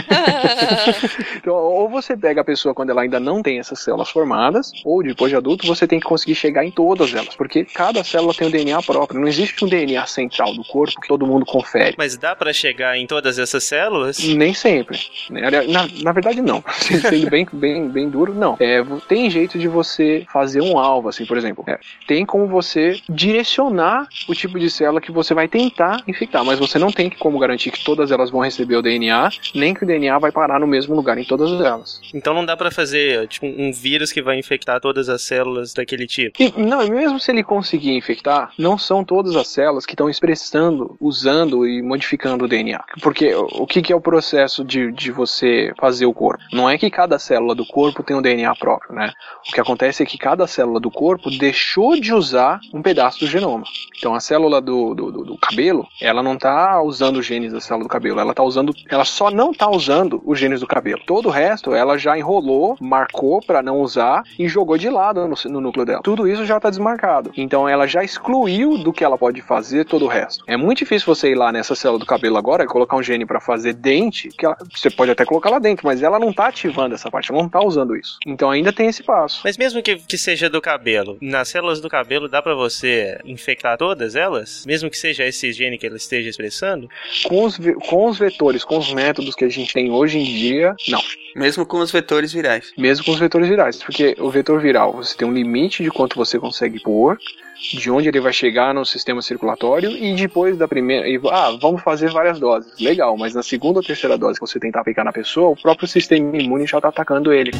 Então, ou você pega a pessoa quando ela ainda não tem essas células formadas, ou depois de adulto, você tem que conseguir chegar em todas elas, porque cada célula tem um DNA próprio. Não existe um DNA central do corpo que todo mundo confere. Mas dá pra chegar em todas essas células? Nem sempre. né? Na, na verdade, não. Sendo bem, bem, bem duro, não. É, tem jeito de você fazer um alvo, assim, por exemplo. É, tem como você direcionar o tipo de célula que você vai tentar infectar, mas você não tem como garantir que todas elas vão receber o DNA, nem que o DNA vai parar no mesmo lugar em todas elas. Então não dá pra fazer tipo um vírus que vai infectar todas as células daquele tipo. E, não, e mesmo se ele conseguir infectar, não são todas as células que estão expressando, usando e modificando o DNA. Porque o o que, que é o processo de, de você fazer o corpo? Não é que cada célula do corpo tem um DNA próprio, né? O que acontece é que cada célula do corpo deixou de usar um pedaço do genoma. Então a célula do, do, do- do cabelo, ela não está usando os genes da célula do cabelo, ela tá usando, ela só não está usando os genes do cabelo. Todo o resto ela já enrolou, marcou para não usar e jogou de lado no, no núcleo dela. Tudo isso já está desmarcado. Então ela já excluiu do que ela pode fazer todo o resto. É muito difícil você ir lá nessa célula do cabelo agora e colocar um gene para fazer dente, que ela- você pode até colocar lá dentro, mas ela não está ativando essa parte, ela não está usando isso. Então ainda tem esse passo. Mas mesmo que, que seja do cabelo, nas células do cabelo dá pra você infectar todas elas? Mesmo que seja esse gene que ela esteja expressando? Com os, com os vetores, com os métodos que a gente tem hoje em dia, não. Mesmo com os vetores virais. Mesmo com os vetores virais, porque o vetor viral você tem um limite de quanto você consegue pôr, de onde ele vai chegar no sistema circulatório e depois da primeira. e, ah, vamos fazer várias doses. Legal, mas na segunda ou terceira dose que você tentar aplicar na pessoa, o próprio sistema imune já está atacando ele.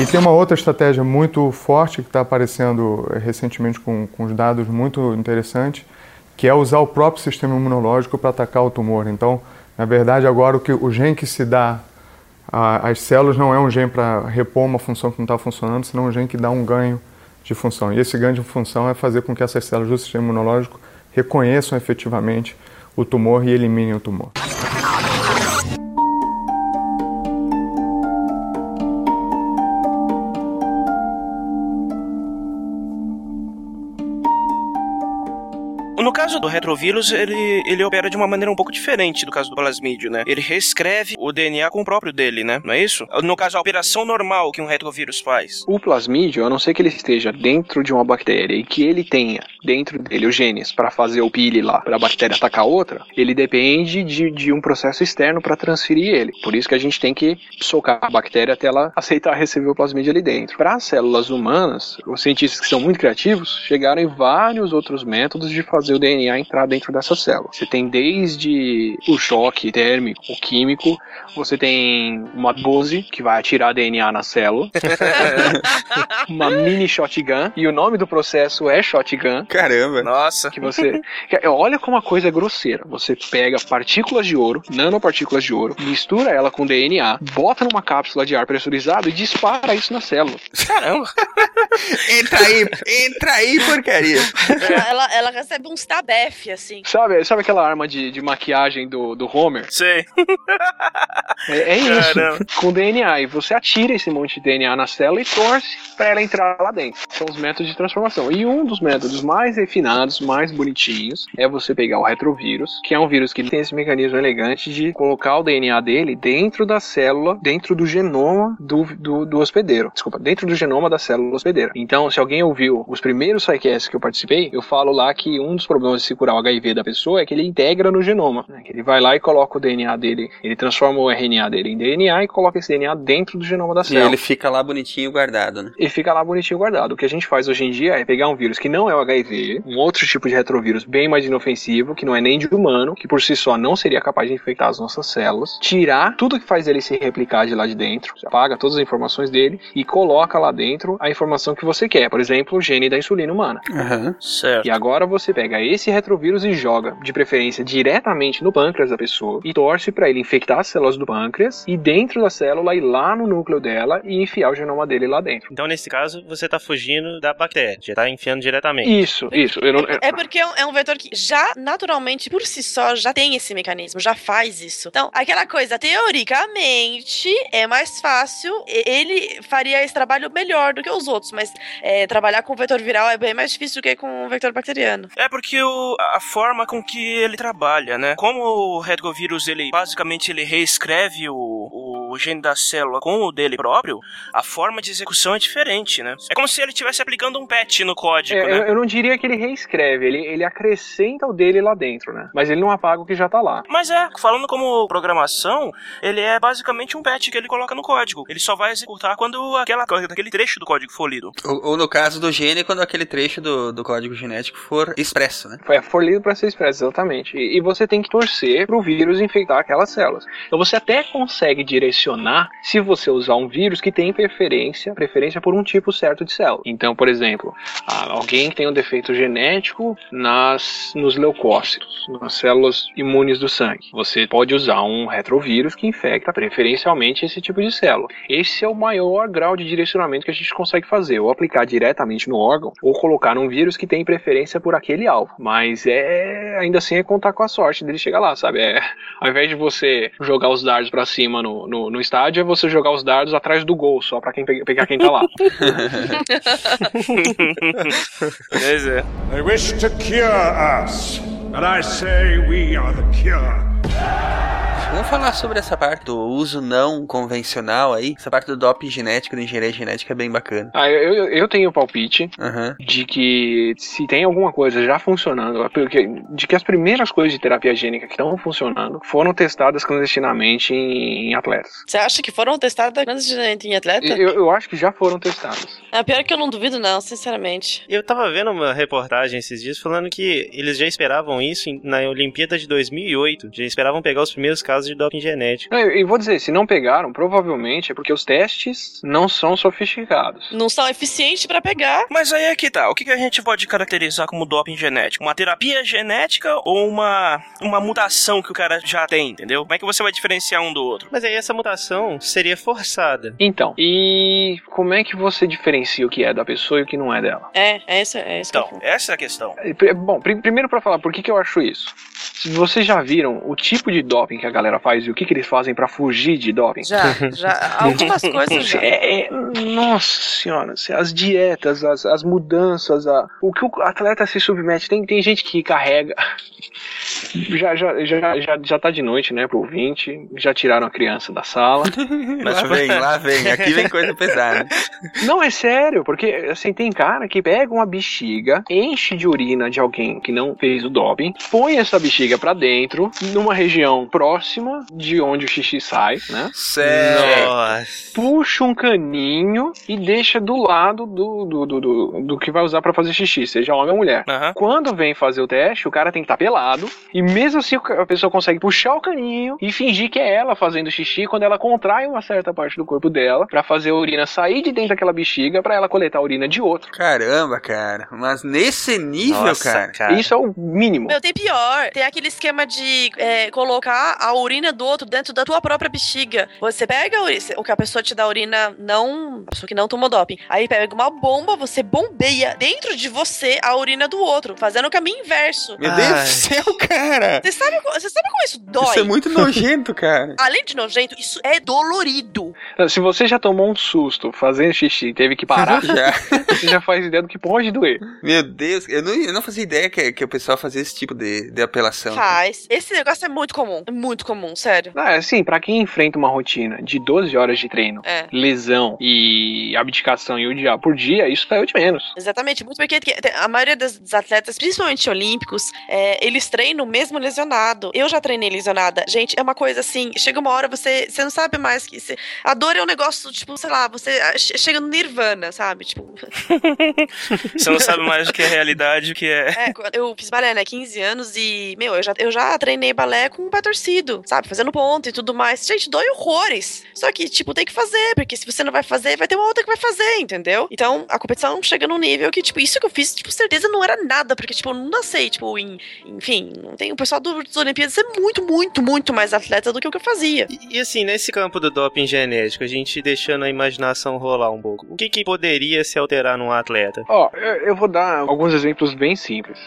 E tem uma outra estratégia muito forte que está aparecendo recentemente com, com os dados muito interessantes, que é usar o próprio sistema imunológico para atacar o tumor. Então, Na verdade, agora o, que, o gene que se dá às células não é um gene para repor uma função que não está funcionando, senão um gene que dá um ganho de função. E esse ganho de função é fazer com que essas células do sistema imunológico reconheçam efetivamente o tumor e eliminem o tumor. Caso do retrovírus, ele, ele opera de uma maneira um pouco diferente do caso do plasmídio, né? Ele reescreve o DNA com o próprio dele, né? Não é isso? No caso, a operação normal que um retrovírus faz. O plasmídio, a não ser que ele esteja dentro de uma bactéria e que ele tenha dentro dele os genes para fazer o pile lá, para a bactéria atacar outra, ele depende de, de um processo externo para transferir ele. Por isso que a gente tem que socar a bactéria até ela aceitar receber o plasmídio ali dentro. Para as células humanas, os cientistas que são muito criativos chegaram em vários outros métodos de fazer o DNA entrar dentro dessa célula. Você tem desde o choque térmico, o químico, você tem uma 12 que vai atirar DNA na célula, uma mini shotgun, e o nome do processo é shotgun. Caramba. Nossa. Que você. que- Olha como a coisa é grosseira. Você pega partículas de ouro, nanopartículas de ouro, mistura ela com DNA, bota numa cápsula de ar pressurizado e dispara isso na célula. Caramba. Entra aí, entra aí, porcaria. Ela, ela, recebe uns tabef, assim. Sabe, sabe aquela arma de, de maquiagem do, do Homer? Sei. É, é isso, Caramba. com DNA. E você atira esse monte de DNA na célula e torce para ela entrar lá dentro. São os métodos de transformação. E um dos métodos mais refinados, mais bonitinhos, é você pegar o retrovírus, que é um vírus que tem esse mecanismo elegante de colocar o DNA dele dentro da célula, dentro do genoma do, do, do hospedeiro. Desculpa, dentro do genoma da célula hospedeira. Então, se alguém ouviu os primeiros sidecasts que eu participei, eu falo lá que um dos problemas de se curar o HIV da pessoa é que ele integra no genoma. né? Que ele vai lá e coloca o DNA dele, ele transforma o RNA dele em DNA e coloca esse DNA dentro do genoma da E célula. ele fica lá bonitinho guardado, né? E fica lá bonitinho guardado. O que a gente faz hoje em dia é pegar um vírus que não é o HIV, um outro tipo de retrovírus bem mais inofensivo, que não é nem de humano, que por si só não seria capaz de infectar as nossas células, tirar tudo que faz ele se replicar de lá de dentro, apaga todas as informações dele e coloca lá dentro a informação que você quer. Por exemplo, o gene da insulina humana. Aham. Certo. E agora você pega esse retrovírus e joga, de preferência, diretamente no pâncreas da pessoa e torce para ele infectar as células do pâncreas e dentro da célula ir lá no núcleo dela e enfiar o genoma dele lá dentro. Então, nesse caso, você tá fugindo da bactéria, já tá enfiando diretamente. Isso, isso. Eu não- eu- É porque é um, é um vetor que já, naturalmente, por si só, já tem esse mecanismo, já faz isso. Então, aquela coisa, teoricamente, é mais fácil, ele faria esse trabalho melhor do que os outros, mas é, trabalhar com vetor viral é bem mais difícil do que com vetor bacteriano. É porque o, a forma com que ele trabalha, né? Como o retrovírus, ele basicamente ele reescreve o, o gene da célula com o dele próprio, a forma de execução é diferente, né? É como se ele estivesse aplicando um patch no código, É, eu, né? eu não diria que ele reescreve, ele, ele acrescenta o dele lá dentro, né? Mas ele não apaga o que já tá lá. Mas é, falando como programação, ele é basicamente um patch que ele coloca no código. Ele só vai executar quando aquela, aquele trecho do código for lido. Ou, ou no caso do gene, quando aquele trecho do, do código genético for expresso, né? Foi for lido para ser expresso, exatamente. E, e você tem que torcer pro vírus infectar aquelas células. Então você até consegue direcionar se você usar um vírus que tem preferência, preferência por um tipo certo de célula. Então, por exemplo, alguém que tem um defeito genético nas, nos leucócitos, nas células imunes do sangue. Você pode usar um retrovírus que infecta preferencialmente esse tipo de célula. Esse é o maior grau de direcionamento que a gente consegue fazer, ou aplicar diretamente no órgão, ou colocar um vírus que tem preferência por aquele alvo. Mas é ainda assim é contar com a sorte dele chegar lá, sabe? É, ao invés de você jogar os dardos pra cima no, no, no estádio, é você jogar os dardos atrás do gol, só pra quem pe- pegar quem tá lá. Pois é. They wish to cure us, but I say we are the cure. Vamos falar sobre essa parte do uso não convencional aí. Essa parte do doping genético, da engenharia genética é bem bacana. Ah, eu, eu, tenho o palpite Aham. de que se tem alguma coisa já funcionando, porque, de que as primeiras coisas de terapia gênica que estão funcionando foram testadas clandestinamente em, em atletas. Você acha que foram testadas clandestinamente em atleta? Eu, eu acho que já foram testadas. É pior que eu não duvido, não, sinceramente. Eu tava vendo uma reportagem esses dias falando que eles já esperavam isso na Olimpíada de 2008. Já esperavam pegar os primeiros casos de doping genético. Não, E vou dizer, se não pegaram, provavelmente é porque os testes não são sofisticados. Não são eficientes pra pegar. Mas aí é que tá. O que, que a gente pode caracterizar como doping genético? Uma terapia genética ou uma, uma mutação que o cara já tem, entendeu? Como é que você vai diferenciar um do outro? Mas aí essa mutação seria forçada. Então, e como é que você diferencia o que é da pessoa e o que não é dela? É, essa é essa. Então, essa é a questão. É, Bom, pri- primeiro pra falar por que, que eu acho isso. Se Vocês já viram o tipo de doping que a galera faz e o que, que eles fazem pra fugir de doping? Já, já. Algumas coisas já. É, é- nossa senhora, as dietas, as, as mudanças, a- o que o atleta se submete. Tem, tem gente que carrega. Já, já, já, já, já tá de noite, né, pro ouvinte. Já tiraram a criança da sala. Lá vem, lá vem. Aqui vem coisa pesada. Não, é sério, porque assim, tem cara que pega uma bexiga, enche de urina de alguém que não fez o doping, põe essa bexiga pra dentro, numa região próxima de onde o xixi sai, né? Sério. Nossa. Puxa um caninho e deixa do lado do, do, do, do, do que vai usar pra fazer xixi, seja homem ou mulher. Aham. Quando vem fazer o teste, o cara tem que estar pelado, e mesmo assim a pessoa consegue puxar o caninho e fingir que é ela fazendo xixi quando ela contrai uma certa parte do corpo dela pra fazer a urina sair de dentro daquela bexiga pra ela coletar a urina de outro. Caramba, cara. Mas nesse nível, Nossa, cara. Isso é o mínimo. Meu, tem pior. Tem aquele esquema de é, colocar a urina do outro dentro da tua própria bexiga. Você pega a urina, o que a pessoa te dá urina, não. A pessoa que não tomou doping. Aí pega uma bomba, você bombeia dentro de você a urina do outro, fazendo o caminho inverso. Meu Deus Ai. do céu, cara. Você sabe, você sabe como isso dói? Isso é muito nojento, cara. Além de nojento, isso é dolorido. Se você já tomou um susto fazendo xixi e teve que parar, Já. você já faz ideia do que pode doer. Meu Deus, eu não, eu não fazia ideia que, que o pessoal fazia esse tipo de, de apelação. Faz. Esse negócio é muito comum. É muito comum, sério. Ah, assim, pra quem enfrenta uma rotina de 12 horas de treino, É. lesão e abdicação e o diabo por dia, isso é o de menos. Exatamente, muito porque a maioria dos dos atletas, principalmente olímpicos, é, eles treinam mesmo lesionado. Eu já treinei lesionada. Gente, é uma coisa assim, chega uma hora você, você não sabe mais que a dor é um negócio, tipo, sei lá, você ah, che- chega no nirvana, sabe? Tipo, Você não sabe mais o que é realidade, o que é. é, eu fiz balé, né, 15 anos e, meu, eu já, eu já treinei balé com o pé torcido, sabe? Fazendo ponto e tudo mais. Gente, dói horrores. Só que, tipo, tem que fazer, porque se você não vai fazer, vai ter uma outra que vai fazer, entendeu? Então, a competição chega num nível que, tipo, isso que eu fiz, tipo, certeza não era nada, porque, tipo, eu não nasci, tipo, em, enfim, tem o pessoal do- dos Olimpíadas é muito, muito, muito mais atleta do que o que eu fazia. E, e assim, nesse campo do doping genético, a gente deixando a imaginação rolar um pouco, o que, que poderia se alterar num atleta? Ó, eu eu vou dar alguns exemplos bem simples.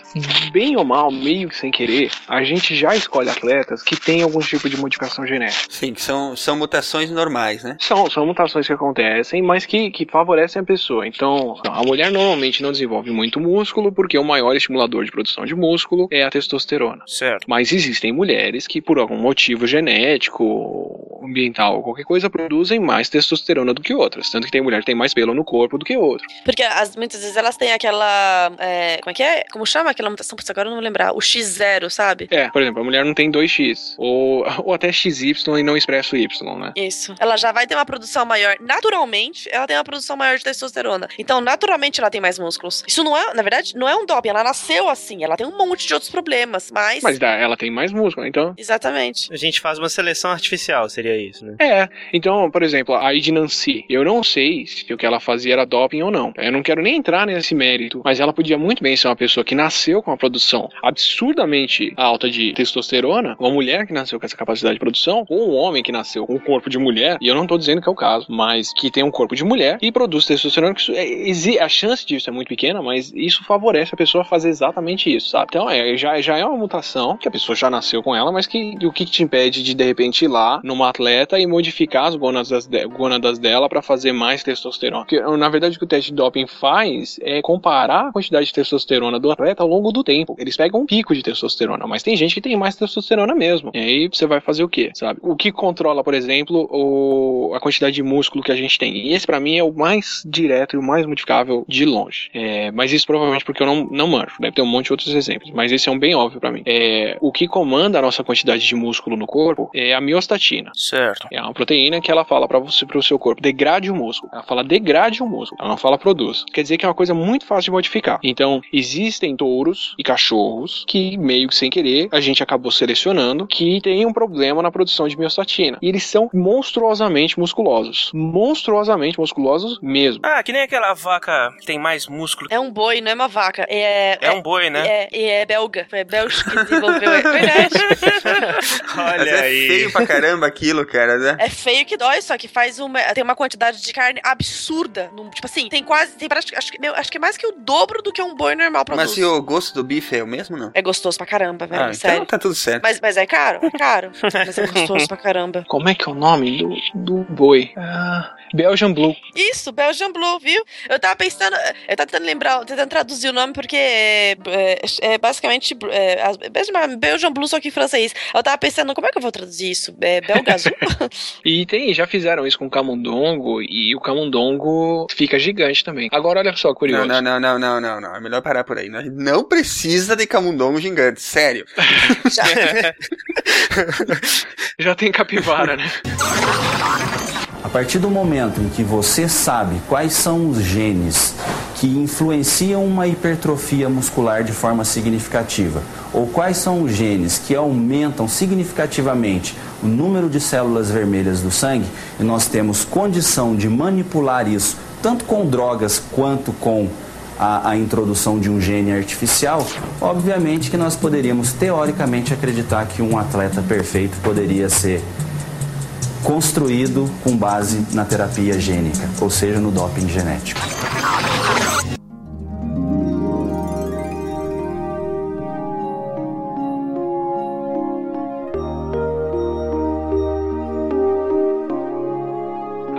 Bem ou mal, meio que sem querer, a gente já escolhe atletas que têm algum tipo de modificação genética. Sim, que são, são mutações normais, né? São, são mutações que acontecem, mas que, que favorecem a pessoa. Então, a mulher normalmente não desenvolve muito músculo, porque o maior estimulador de produção de músculo é a testosterona. Certo. Mas existem mulheres que, por algum motivo genético, ambiental, qualquer coisa, produzem mais testosterona do que outras. Tanto que tem mulher que tem mais pelo no corpo do que outra. Porque as, muitas vezes elas têm aquela. é, como é que é? Como chama aquela mutação? Putz, agora eu não vou lembrar. O X0, sabe? É, por exemplo, a mulher não tem 2x, ou, ou até XY e não expressa o Y, né? Isso. Ela já vai ter uma produção maior. Naturalmente, ela tem uma produção maior de testosterona. Então, naturalmente, ela tem mais músculos. Isso não é, na verdade, não é um doping. Ela nasceu assim. Ela tem um monte de outros problemas. Mas. Mas dá, ela tem mais músculo, então. Exatamente. A gente faz uma seleção artificial, seria isso, né? É, então, por exemplo, a Id Nancy, eu não sei se o que ela fazia era doping ou não. Eu não quero nem entrar nesse mérito, mas ela podia muito bem ser uma pessoa que nasceu com uma produção absurdamente alta de testosterona, uma mulher que nasceu com essa capacidade de produção, ou um homem que nasceu com um corpo de mulher, e eu não tô dizendo que é o caso, mas que tem um corpo de mulher e produz testosterona, que isso é- a chance disso é muito pequena, mas isso favorece a pessoa a fazer exatamente isso, sabe? Então, é, já, já é uma mutação que a pessoa já nasceu com ela, mas que o que, que te impede de de repente ir lá numa atleta e modificar as gônadas, de- gônadas dela para fazer mais testosterona? Porque, na verdade, o que o teste de doping faz é comparar a quantidade de testosterona do atleta ao longo do tempo. Eles pegam um pico de testosterona, mas tem gente que tem mais testosterona mesmo. E aí você vai fazer o quê, sabe? O que controla, por exemplo, o, a quantidade de músculo que a gente tem? E esse para mim é o mais direto e o mais modificável de longe. É, mas isso provavelmente porque eu não, não manjo. Deve ter um monte de outros exemplos, mas esse é um bem óbvio para mim. É, o que comanda a nossa quantidade de músculo no corpo é a miostatina. Certo. É uma proteína que ela fala para você, para o seu corpo, degrade o músculo. Ela fala degrade o músculo. Ela não fala produz. Quer dizer que é uma coisa muito fácil de modificar. Então, existem touros e cachorros que, meio que sem querer, a gente acabou selecionando que tem um problema na produção de miostatina. E eles são monstruosamente musculosos. Monstruosamente musculosos mesmo. Ah, que nem aquela vaca que tem mais músculo. É um boi, não é uma vaca. É, É um boi, né? É, e é belga. Foi belga que desenvolveu. É verdade. Olha é aí. feio pra caramba aquilo, cara, né? É feio que dói, só que faz uma. Tem uma quantidade de carne absurda. Num- tipo assim, tem quase. Tem, praticamente- acho, que- meu, acho que é mais que o dobro do que um boi normal produz. Mas e o gosto do bife é o mesmo, não? É gostoso pra caramba, velho. Ah, sério. então tá tudo certo. Mas, mas é caro? É caro. mas é gostoso pra caramba. Como é que é o nome do, do boi? Ah, Belgian Blue. Isso, Belgian Blue, viu? Eu tava pensando. Eu tava tentando lembrar, tentando traduzir o nome, porque é, é- é basicamente. É, as- Belgian- Belgian Blue, só que em francês. Eu tava pensando, como é que eu vou traduzir isso? É belga azul? E tem, já fizeram isso com o camundongo e o camundongo fica gigante também. Agora olha só, curioso. Não, não, não, não, não, não, não. É melhor parar por aí. Não precisa de camundongo gigante, sério. Já tem capivara, né? A partir do momento em que você sabe quais são os genes que influenciam uma hipertrofia muscular de forma significativa, ou quais são os genes que aumentam significativamente o número de células vermelhas do sangue, e nós temos condição de manipular isso tanto com drogas quanto com a, a introdução de um gene artificial, obviamente que nós poderíamos teoricamente acreditar que um atleta perfeito poderia ser construído com base na terapia gênica, ou seja, no doping genético.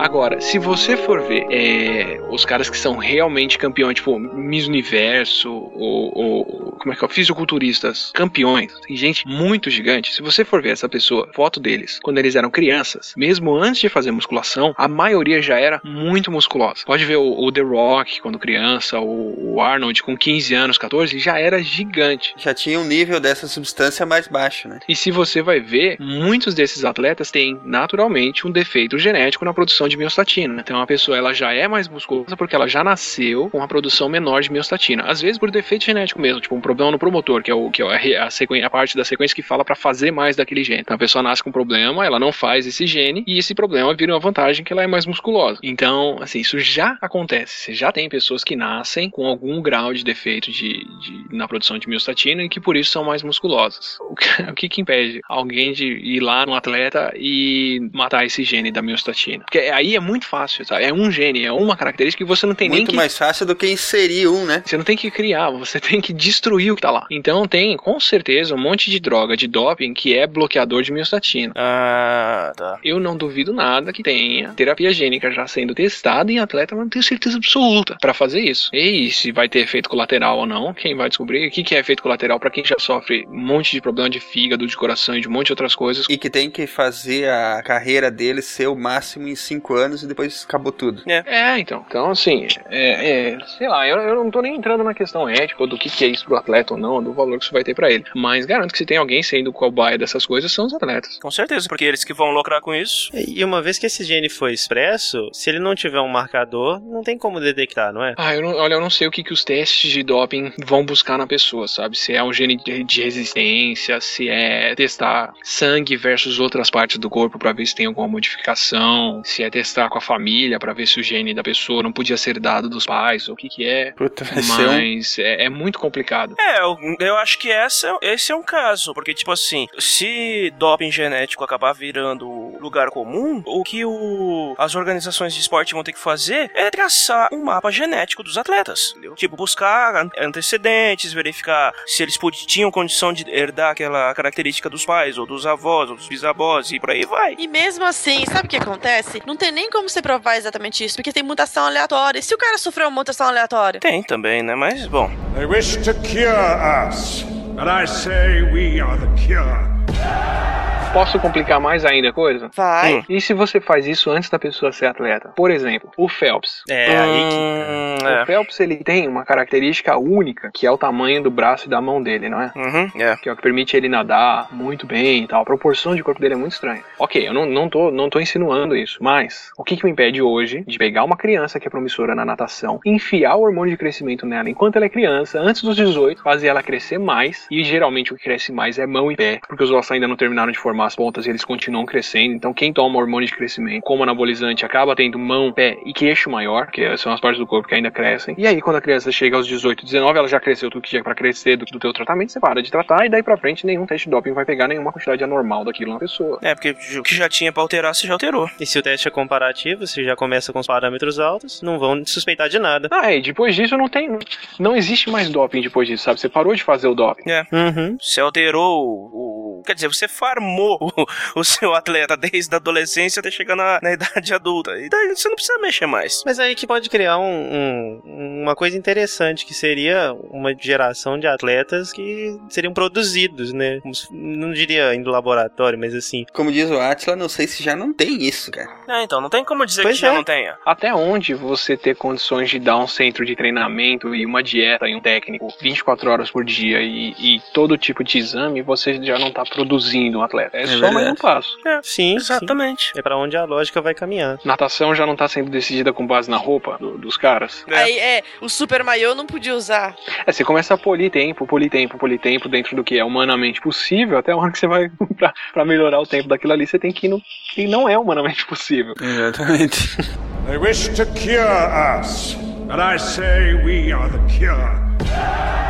Agora, se você for ver é, os caras que são realmente campeões, tipo Miss Universo ou, ou como é que é, fisiculturistas, campeões, tem gente muito gigante. Se você for ver essa pessoa, foto deles, quando eles eram crianças, mesmo antes de fazer musculação, a maioria já era muito musculosa. Pode ver o, o The Rock quando criança, o, o Arnold com 15 anos, 14, já era gigante. Já tinha um nível dessa substância mais baixo, né? E se você vai ver, muitos desses atletas têm naturalmente um defeito genético na produção de miostatina. Então a pessoa ela já é mais musculosa porque ela já nasceu com uma produção menor de miostatina. Às vezes por defeito genético mesmo, tipo um problema no promotor, que é o que é a, re- a, sequen- a parte da sequência que fala para fazer mais daquele gene. Então a pessoa nasce com um problema, ela não faz esse gene e esse problema vira uma vantagem que ela é mais musculosa. Então, assim, isso já acontece. Você já tem pessoas que nascem com algum grau de defeito de, de- na produção de miostatina e que por isso são mais musculosas. O que, o que que impede alguém de ir lá no atleta e matar esse gene da miostatina? Porque aí é muito fácil, sabe? É um gene, é uma característica que você não tem nem Muito mais fácil do que inserir um, né? você não tem que criar, você tem que destruir o que tá lá. Então tem, com certeza, um monte de droga, de doping, que é bloqueador de miostatina. Ah, tá. Eu não duvido nada que tenha terapia gênica já sendo testada em atleta, mas não tenho certeza absoluta pra fazer isso. E se vai ter efeito colateral ou não, quem vai descobrir? O que que é efeito colateral pra quem já sofre um monte de problema de fígado, de coração e de um monte de outras coisas. E que tem que fazer a carreira dele ser o máximo em 5 anos e depois acabou tudo. É, então. Então, assim, é, é, sei lá, eu, eu não tô nem entrando na questão ética do que, que é isso pro atleta ou não, do valor que isso vai ter pra ele. Mas garanto que se tem alguém sendo cobaia dessas coisas, são os atletas. Com certeza, porque eles que vão lucrar com isso. E uma vez que esse gene foi expresso, se ele não tiver um marcador, não tem como detectar, não é? Ah, eu não, olha, eu não sei o que, que os testes de doping vão buscar na pessoa, sabe? Se é um gene de, de resistência, se é testar sangue versus outras partes do corpo pra ver se tem alguma modificação, se é testar com a família pra ver se o gene da pessoa não podia ser dado dos pais, ou o que que é. Puta, um... Mas é, é muito complicado. É, eu, eu acho que essa, esse é um caso, porque, tipo assim, se doping genético acabar virando lugar comum, o que o, as organizações de esporte vão ter que fazer é traçar um mapa genético dos atletas, entendeu? Tipo, buscar an- antecedentes, verificar se eles pod- tinham condição de herdar aquela característica dos pais, ou dos avós, ou dos bisavós, e por aí vai. E mesmo assim, sabe o que acontece? Não tem nem como você provar exatamente isso, porque tem mutação aleatória. E se o cara sofreu uma mutação aleatória? Tem também, né? Mas, bom. They wish to cure us, but I say we are the cure. Posso complicar mais ainda a coisa? Vai. Hum. E se você faz isso antes da pessoa ser atleta? Por exemplo, o Phelps. É, aí que. Hum, O é. Phelps ele tem uma característica única, que é o tamanho do braço e da mão dele, não é? Uhum, é. Que é o que permite ele nadar muito bem e tal. A proporção de corpo dele é muito estranha. Ok, eu não, não, tô, não tô insinuando isso, mas o que, que me impede hoje de pegar uma criança que é promissora na natação, enfiar o hormônio de crescimento nela enquanto ela é criança, antes dos 18, fazer ela crescer mais, e geralmente o que cresce mais é mão e pé, porque os ossos ainda não terminaram de formar as pontas e eles continuam crescendo. Então quem toma hormônio de crescimento como anabolizante acaba tendo mão, pé e queixo maior, que são as partes do corpo que ainda crescem. E aí quando a criança chega aos 18, 19, ela já cresceu tudo que tinha pra crescer do, do teu tratamento, você para de tratar e daí pra frente nenhum teste de doping vai pegar nenhuma quantidade anormal daquilo na pessoa. É, porque o que já tinha pra alterar, você já alterou. E se o teste é comparativo, você já começa com os parâmetros altos, não vão suspeitar de nada. Ah, e depois disso não tem. Não existe mais doping depois disso, sabe? Você parou de fazer o doping. É. Uhum. Você alterou o, Quer dizer, você farmou o, o seu atleta desde a adolescência até chegar na, na idade adulta. E daí você não precisa mexer mais. Mas aí que pode criar um- um- uma coisa interessante, que seria uma geração de atletas que seriam produzidos, né? Não diria em laboratório, mas assim. Como diz o Atila, não sei se já não tem isso, cara. É, então, não tem como dizer Pois que já é. não tenha. Até onde você ter condições de dar um centro de treinamento e uma dieta e um técnico 24 horas por dia e, e todo tipo de exame, você já não tá produzindo um atleta. É, só verdade. mais um passo. É, sim, Exatamente. sim. É pra onde a lógica vai caminhar. Natação já não tá sendo decidida com base na roupa do- dos caras. É. Aí, é, o super maiô não podia usar. É, você começa a polir tempo, polir tempo, polir tempo dentro do que é humanamente possível, até a hora que você vai pra, pra melhorar o tempo daquilo ali, você tem que ir no que não é humanamente possível. Exatamente. They wish to cure us, but I say we are the cure.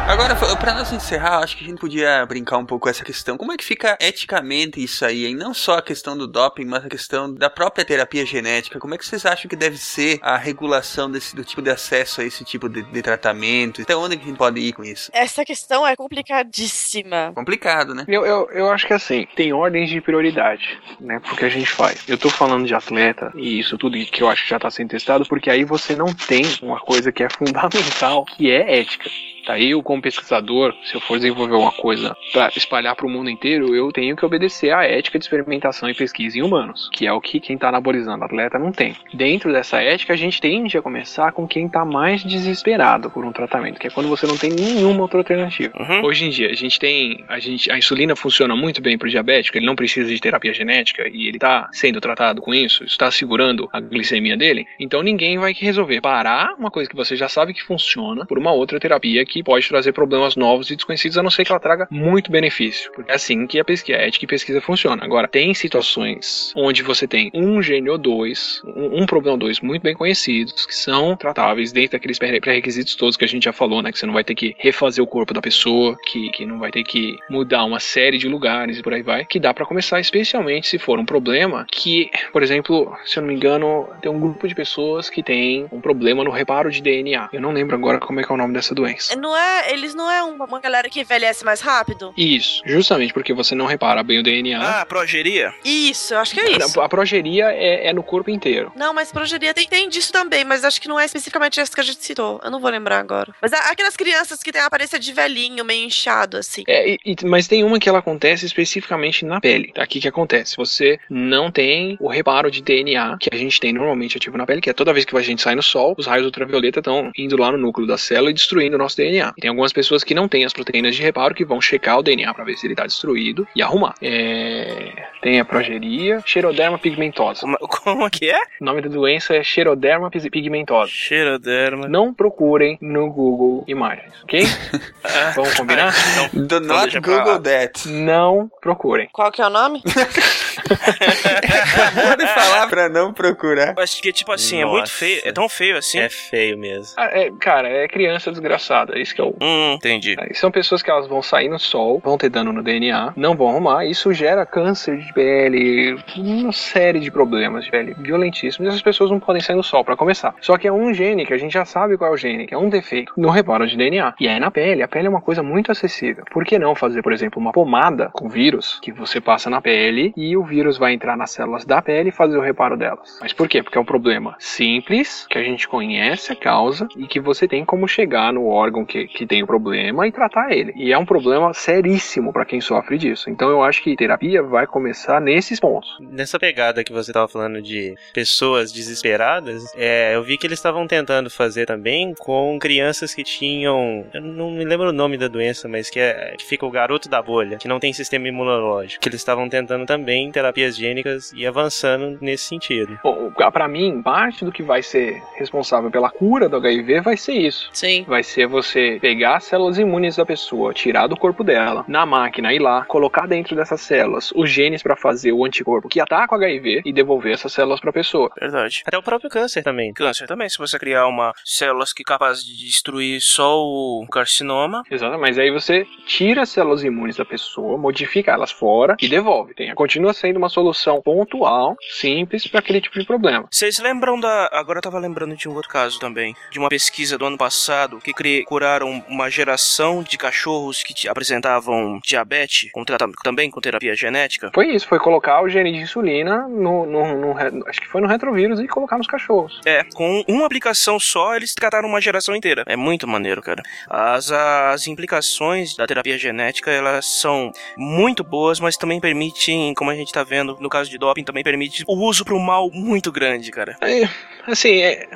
Agora, pra nós encerrar, acho que a gente podia brincar um pouco com essa questão. Como é que fica eticamente isso aí, hein? Não só a questão do doping, mas a questão da própria terapia genética. Como é que vocês acham que deve ser a regulação desse, do tipo de acesso a esse tipo de, de tratamento? Até onde que a gente pode ir com isso? Essa questão é complicadíssima. Complicado, né? Eu, eu, eu acho que assim, tem ordens de prioridade, né? Porque a gente faz. Eu tô falando de atleta e isso tudo que eu acho que já tá sendo testado, porque aí você não tem uma coisa que é fundamental, que é ética. Yes. Tá, eu como pesquisador, se eu for desenvolver uma coisa para espalhar para o mundo inteiro, eu tenho que obedecer à ética de experimentação e pesquisa em humanos, que é o que quem tá anabolizando atleta não tem. Dentro dessa ética, a gente tende a começar com quem tá mais desesperado por um tratamento, que é quando você não tem nenhuma outra alternativa. Uhum. Hoje em dia, a gente tem. A, gente, a insulina funciona muito bem pro diabético, ele não precisa de terapia genética e ele tá sendo tratado com isso, está segurando a glicemia dele. Então ninguém vai resolver parar uma coisa que você já sabe que funciona por uma outra terapia que pode trazer problemas novos e desconhecidos, a não ser que ela traga muito benefício. Porque é assim que a pesquisa, a ética e pesquisa funciona. Agora, tem situações onde você tem um gene ou dois, um, um problema ou dois muito bem conhecidos, que são tratáveis dentro daqueles pré- pré-requisitos todos que a gente já falou, né? Que você não vai ter que refazer o corpo da pessoa, que, que não vai ter que mudar uma série de lugares e por aí vai, que dá pra começar, especialmente se for um problema que, por exemplo, se eu não me engano, tem um grupo de pessoas que tem um problema no reparo de DNA. Eu não lembro agora como é que é o nome dessa doença. Não é, eles não é uma, galera que envelhece mais rápido? Isso, justamente porque você não repara bem o DNA. Ah, progeria? Isso, eu acho que é isso. A progeria é, é no corpo inteiro. Não, mas progeria tem, tem disso também, mas acho que não é especificamente essa que a gente citou. Eu não vou lembrar agora. Mas a- aquelas crianças que têm a aparência de velhinho, meio inchado, assim. É, e- e- mas tem uma que ela acontece especificamente na pele. Tá? Aqui que acontece. Você não tem o reparo de DNA que a gente tem normalmente ativo na pele, que é toda vez que a gente sai no sol, os raios ultravioleta estão indo lá no núcleo da célula e destruindo o nosso DNA. E tem algumas pessoas que não têm as proteínas de reparo que vão checar o DNA para ver se ele está destruído e arrumar. É, Tem a progeria, xeroderma pigmentosa. Como, como que é? O nome da doença é xeroderma pigmentosa. Xeroderma. Não procurem no Google Imagens, ok? Vamos combinar? Do not deixa pra Google lá. that. Não procurem. Qual que é o nome? Pode falar pra não procurar. Eu acho que, tipo assim, é muito Nossa. feio. É tão feio assim? É feio mesmo. Ah, é, cara, é criança desgraçada. Isso que é o. Hum, entendi. É, São pessoas que elas vão sair no sol, vão ter dano no DNA, não vão arrumar. Isso gera câncer de pele, uma série de problemas de pele violentíssimos. E essas pessoas não podem sair no sol pra começar. Só que é um gene que a gente já sabe qual é o gene, que é um defeito no reparo de DNA. E é na pele. A pele é uma coisa muito acessível. Por que não fazer, por exemplo, uma pomada com vírus que você passa na pele e o vírus vai entrar nas células da pele, fazer o reparo delas. Mas por quê? Porque é um problema simples, que a gente conhece a causa e que você tem como chegar no órgão que, que tem o problema e tratar ele. E é um problema seríssimo para quem sofre disso. Então eu acho que terapia vai começar nesses pontos. Nessa pegada que você estava falando de pessoas desesperadas, é, eu vi que eles estavam tentando fazer também com crianças que tinham. Eu não me lembro o nome da doença, mas que, é, que fica o garoto da bolha, que não tem sistema imunológico. Que eles estavam tentando também terapias gênicas e avançando nesse sentido. Bom, para mim, parte do que vai ser responsável pela cura do HIV vai ser isso. Sim. Vai ser você pegar as células imunes da pessoa, tirar do corpo dela, na máquina, ir lá, colocar dentro dessas células os genes para fazer o anticorpo que ataca o HIV e devolver essas células para a pessoa. Verdade. Até o próprio câncer também. Câncer também, se você criar uma células que capaz de destruir só o carcinoma. Exato, mas aí você tira as células imunes da pessoa, modifica elas fora e devolve. Tem, continua sendo uma solução pontual, simples para aquele tipo de problema. Vocês lembram da. Agora eu tava lembrando de um outro caso também. De uma pesquisa do ano passado que cri... uma geração de cachorros que apresentavam diabetes com também com terapia genética. Foi isso, foi colocar o gene de insulina no, no- no acho que foi no retrovírus e colocar nos cachorros. É, com uma aplicação só, eles trataram uma geração inteira. É muito maneiro, cara. As, as implicações da terapia genética, elas são muito boas, mas também permitem, como a gente tá vendo no caso de doping, também permite o uso pro mal muito grande, cara. É, assim, é.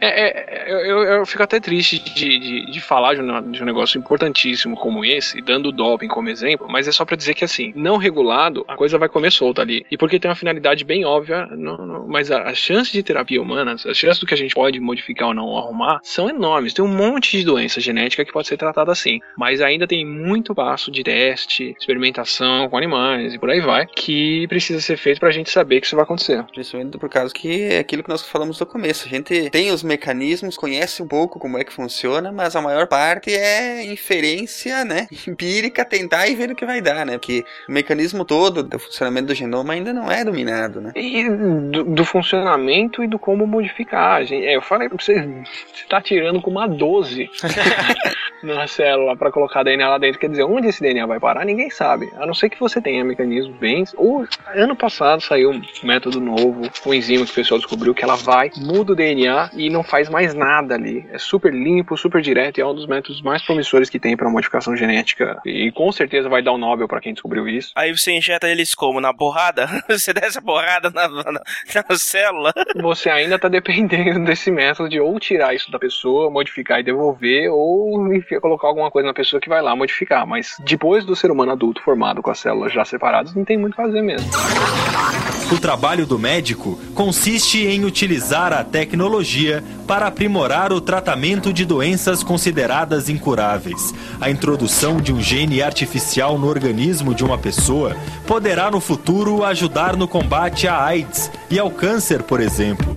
É- é- eu, eu- fico até triste de, de, de falar de um, de um negócio importantíssimo como esse, dando o doping como exemplo, mas é só pra dizer que assim, não regulado, a coisa vai comer solta ali. E porque tem uma finalidade bem óbvia, não- não- mas a, a chance de terapia humana, as chances do que a gente pode modificar ou não arrumar, são enormes. Tem um monte de doença genética que pode ser tratada assim, mas ainda tem muito passo de teste, experimentação com animais e por aí vai, que precisa ser feito pra gente saber que isso vai acontecer. Principalmente por causa que é aquilo que nós falamos no começo. A gente tem os mecanismos, conhece um pouco como é que funciona, mas a maior parte é inferência, né? Empírica, tentar e ver o que vai dar, né? Porque o mecanismo todo do funcionamento do genoma ainda não é dominado, né? E do, do funcionamento e do como modificar. Gente, é, eu falei pra você, você tá tirando com uma 12 na célula pra colocar DNA lá dentro. Quer dizer, onde esse DNA vai parar, ninguém sabe. A não ser que você tenha mecanismos bem. Ou ano passado saiu um método novo, um enzima que o pessoal descobriu que ela vai, muda o DNA e não faz mais nada ali. É super limpo, super direto e é um dos métodos mais promissores que tem pra modificação genética. E com certeza vai dar um Nobel pra quem descobriu isso. Aí você injeta eles como? Na borrada? Você desce a borrada na, na, na célula? você ainda tá dependendo desse método de ou tirar isso da pessoa, modificar e devolver, ou enfim, colocar alguma coisa na pessoa que vai lá modificar. Mas depois do ser humano adulto formado com as células já separadas, não tem muito o que fazer mesmo. O trabalho do médico consiste em utilizar a tecnologia para aprimorar o tratamento de doenças consideradas incuráveis. A introdução de um gene artificial no organismo de uma pessoa poderá no futuro ajudar no combate à AIDS e ao câncer, por exemplo.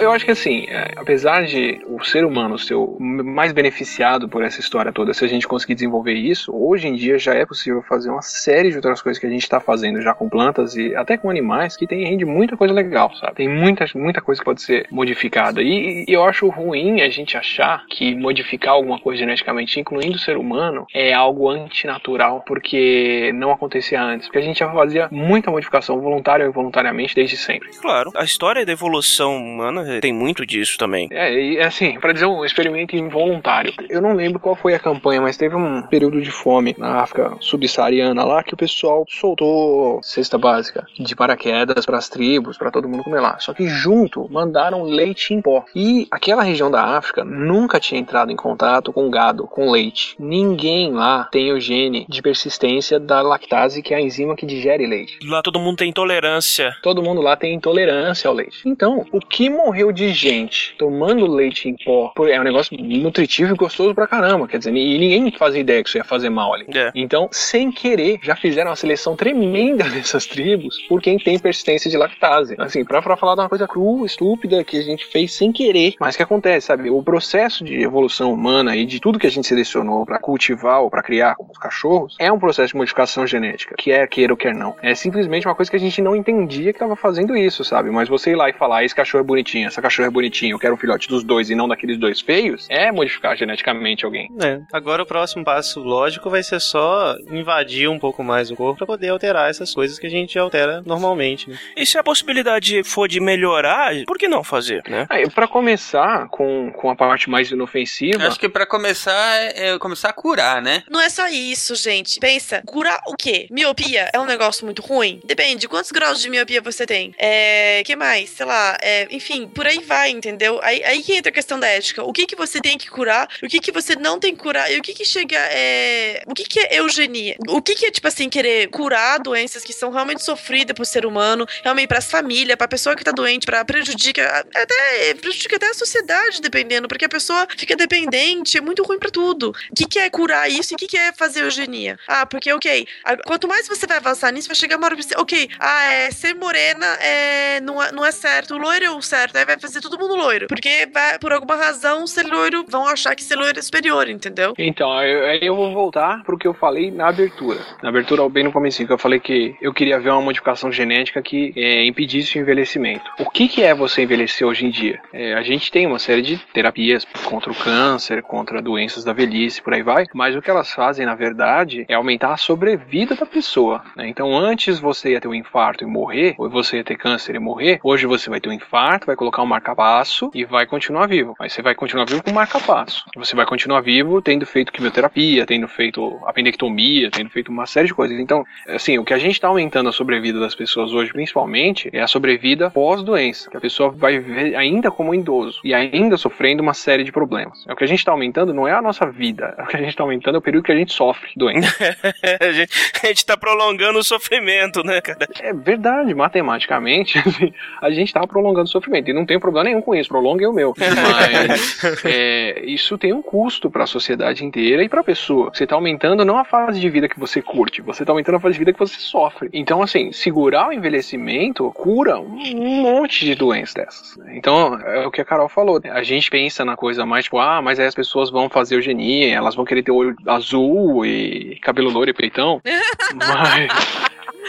Eu acho que assim, é, apesar de o ser humano ser o mais beneficiado por essa história toda, se a gente conseguir desenvolver isso, hoje em dia já é possível fazer uma série de outras coisas que a gente está fazendo já com plantas e até com animais que tem rende muita coisa legal, sabe? Tem muita, muita coisa que pode ser modificada. E, e eu acho ruim a gente achar que modificar alguma coisa geneticamente, incluindo o ser humano, é algo antinatural porque não acontecia antes. Porque a gente já fazia muita modificação voluntária ou involuntariamente desde sempre. Claro, a história da evolução humana tem muito disso também. É, e assim, para dizer um experimento involuntário. Eu não lembro qual foi a campanha, mas teve um período de fome na África subsaariana lá que o pessoal soltou cesta básica de paraquedas para as tribos, para todo mundo comer lá. Só que junto mandaram leite em pó. E aquela região da África nunca tinha entrado em contato com gado, com leite. Ninguém lá tem o gene de persistência da lactase, que é a enzima que digere leite. Lá todo mundo tem intolerância. Todo mundo lá tem intolerância ao leite. Então, o que morreu de gente tomando leite em pó é um negócio nutritivo e gostoso pra caramba. Quer dizer, e ninguém fazia ideia que isso ia fazer mal ali. É. Então, sem querer, já fizeram uma seleção tremenda dessas tribos por quem tem persistência de lactase. Assim, pra, pra falar de uma coisa crua, estúpida, que a gente fez sem querer, mas que acontece, sabe? O processo de evolução humana e de tudo que a gente selecionou pra cultivar ou pra criar, como os cachorros, é um processo de modificação genética, que é queira ou quer não. É simplesmente uma coisa que a gente não entendia que tava fazendo isso, sabe? Mas você ir lá e falar, esse cachorro é bonitinho, essa cachorra é bonitinha, eu quero um filhote dos dois e não daqueles dois feios, é modificar geneticamente alguém. É. Agora o próximo passo lógico vai ser só invadir um pouco mais o corpo para poder alterar essas coisas que a gente altera normalmente. Né? E se a possibilidade for de melhorar, por que não fazer, né? Aí, pra começar com, com a parte mais inofensiva. Acho que pra começar é, é começar a curar, né? Não é só isso, gente. Pensa, curar o quê? Miopia é um negócio muito ruim? Depende, quantos graus de miopia você tem? É. que mais? Sei lá, é, enfim, por aí vai, entendeu? Aí, aí que entra a questão da ética. O que que você tem que curar, o que que você não tem que curar, e o que que chega é. O que que é eugenia? O que que é, tipo assim, querer curar doenças que são realmente sofridas pro ser humano, realmente pras famílias, pra pessoa que tá doente, pra prejudica até, prejudica até a sociedade, dependendo, porque a pessoa fica dependente, é muito ruim pra tudo. O que que é curar isso e o que que é fazer eugenia? Ah, porque, ok, quanto mais você vai avançar nisso, vai chegar uma hora pra você, ok, ah, é, ser morena é, não, é, não é certo, o loiro é o certo, aí vai fazer todo mundo loiro, porque vai, por alguma razão, ser loiro, vão achar que ser loiro é superior, entendeu? Então, aí eu, eu vou voltar pro que eu falei na abertura. Na abertura, bem no começo, que eu falei que eu queria ver uma modificação genética que é, impedisse o envelhecimento. O que, que é você envelhecer hoje em dia? É, a gente tem uma série de terapias contra o câncer, contra doenças da velhice, por aí vai, mas o que elas fazem, na verdade, é aumentar a sobrevida da pessoa. né? Então, antes você ia ter um infarto e morrer, ou você ia ter câncer e morrer, hoje você vai ter um infarto, vai colocar um marca-passo e vai continuar vivo. Mas você vai continuar vivo com marca-passo. Você vai continuar vivo tendo feito quimioterapia, tendo feito apendectomia, tendo feito uma série de coisas. Então, assim, o que a gente está aumentando a sobrevida das pessoas hoje, principalmente, é a sobrevida pós-doença. Que a pessoa vai viver ainda como idoso e ainda sofrendo uma série de problemas. É o que a gente está aumentando não é a nossa vida. O que a gente está aumentando é o período que a gente sofre doente. a, gente, a gente tá prolongando o sofrimento, né, cara? É verdade, matematicamente, assim, a gente tá prolongando o sofrimento. E não tem problema nenhum com isso, prolongue o meu. Mas é, isso tem um custo para a sociedade inteira e para a pessoa. Você tá aumentando não a fase de vida que você curte, você tá aumentando a fase de vida que você sofre. Então, assim, segurar o envelhecimento cura um monte de doenças dessas. né? Então, é o que a Carol falou. A gente pensa na coisa mais tipo, ah, mas aí as pessoas vão fazer eugenia, elas vão querer ter olho azul e cabelo loiro e peitão. mas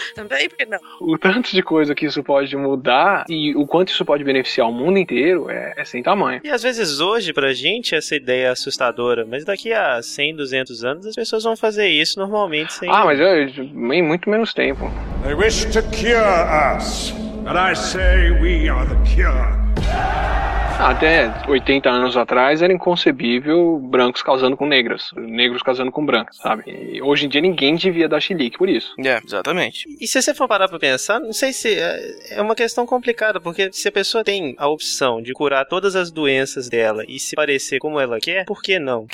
Também, porque não? o tanto de coisa que isso pode mudar e o quanto isso pode beneficiar o mundo inteiro é, é sem tamanho. E às vezes hoje, pra gente, essa ideia é assustadora, mas daqui a 100, 200 anos, as pessoas vão fazer isso normalmente sem. Ah, mas é em muito menos tempo. They wish to cure us, and I say we are the cure. Até 80 anos atrás era inconcebível brancos casando com negras, negros casando com brancos, sabe? E hoje em dia ninguém devia dar chilique por isso. É, exatamente. E se você for parar pra pensar, não sei se é é uma questão complicada, porque se a pessoa tem a opção de curar todas as doenças dela e se parecer como ela quer, por que não?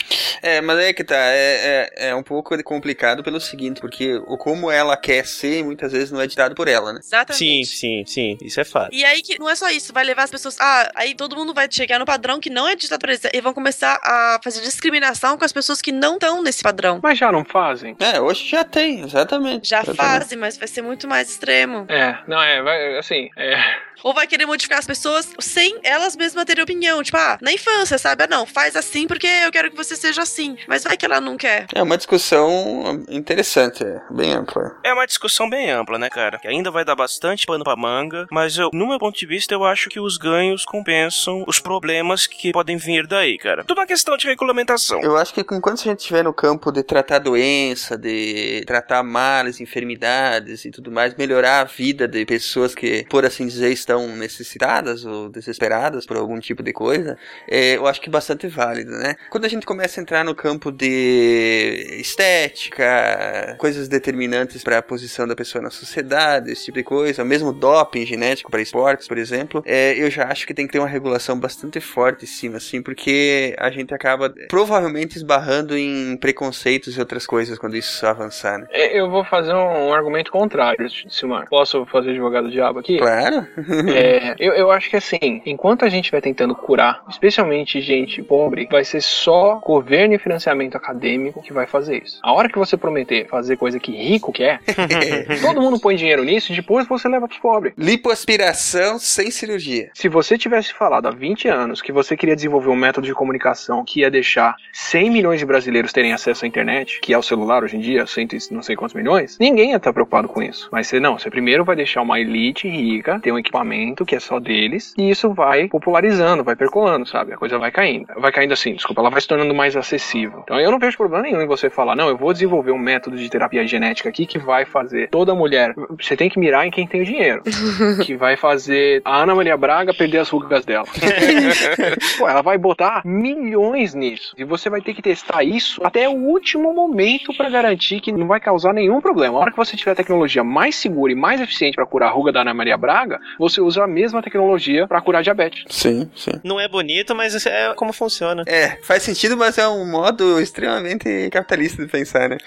É, mas é que tá, é, é, é um pouco complicado pelo seguinte, porque o como ela quer ser, muitas vezes não é ditado por ela, né? Exatamente. Sim, sim, sim, isso é fato. E aí que não é só isso, vai levar as pessoas. Ah, aí todo mundo vai chegar no padrão que não é ditado por eles. E vão começar a fazer discriminação com as pessoas que não estão nesse padrão. Mas já não fazem? É, hoje já tem, exatamente. Já Exatamente. fazem, mas vai ser muito mais extremo. É, não, é, vai, assim, é. Ou vai querer modificar as pessoas sem elas mesmas terem opinião. Tipo, ah, na infância, sabe? Ah, não, faz assim porque eu quero que você seja assim. Mas vai que ela não quer. É uma discussão interessante, é, bem ampla. É uma discussão bem ampla, né, cara? Que ainda vai dar bastante pano pra manga, mas eu, no meu ponto de vista, eu acho que os ganhos compensam os problemas que podem vir daí, cara. Tudo uma questão de regulamentação. Eu acho que enquanto a gente estiver no campo de tratar doença, de tratar males, enfermidades e tudo mais, melhorar a vida de pessoas que, por assim dizer, estão necessitadas ou desesperadas por algum tipo de coisa, é, eu acho que bastante válido, né? Quando a gente começa a entrar no campo de estética, coisas determinantes para a posição da pessoa na sociedade, esse tipo de coisa, mesmo doping genético para esportes, por exemplo, é, eu já acho que tem que ter uma regulação bastante forte em cima, assim, porque a gente acaba provavelmente esbarrando em preconceitos e outras coisas quando isso avançar, né? É, Eu vou fazer um, um argumento contrário, Silmar. Posso fazer advogado do diabo aqui? Claro. É, eu, eu acho que assim, enquanto a gente vai tentando curar, especialmente gente pobre, vai ser só governo e financiamento acadêmico que vai fazer isso. A hora que você prometer fazer coisa que rico quer, todo mundo põe dinheiro nisso e depois você leva pros pobres. Lipoaspiração sem cirurgia. Se você tivesse falado há 20 anos que você queria desenvolver um método de comunicação que ia deixar 100 milhões de brasileiros terem acesso à internet, que é o celular hoje em dia, cento e não sei quantos milhões, ninguém ia estar preocupado com isso. Mas você não, você primeiro vai deixar uma elite rica, ter um equipamento que é só deles, e isso vai popularizando, vai percolando, sabe? A coisa vai caindo. Vai caindo assim, desculpa, ela vai se tornando mais acessível. Então eu não vejo problema nenhum em você falar, não, eu vou desenvolver um método de terapia genética aqui que vai fazer toda mulher. Você tem que mirar em quem tem o dinheiro. que vai fazer a Ana Maria Braga perder as rugas dela. Pô, ela vai botar milhões nisso. E você vai ter que testar isso até o último momento para garantir que não vai causar nenhum problema. A hora que você tiver a tecnologia mais segura e mais eficiente para curar a ruga da Ana Maria Braga, você usa a mesma tecnologia para curar diabetes. Sim, sim. Não é bonito, mas é como funciona. É, faz sentido, mas é um modo extremamente capitalista de pensar, né?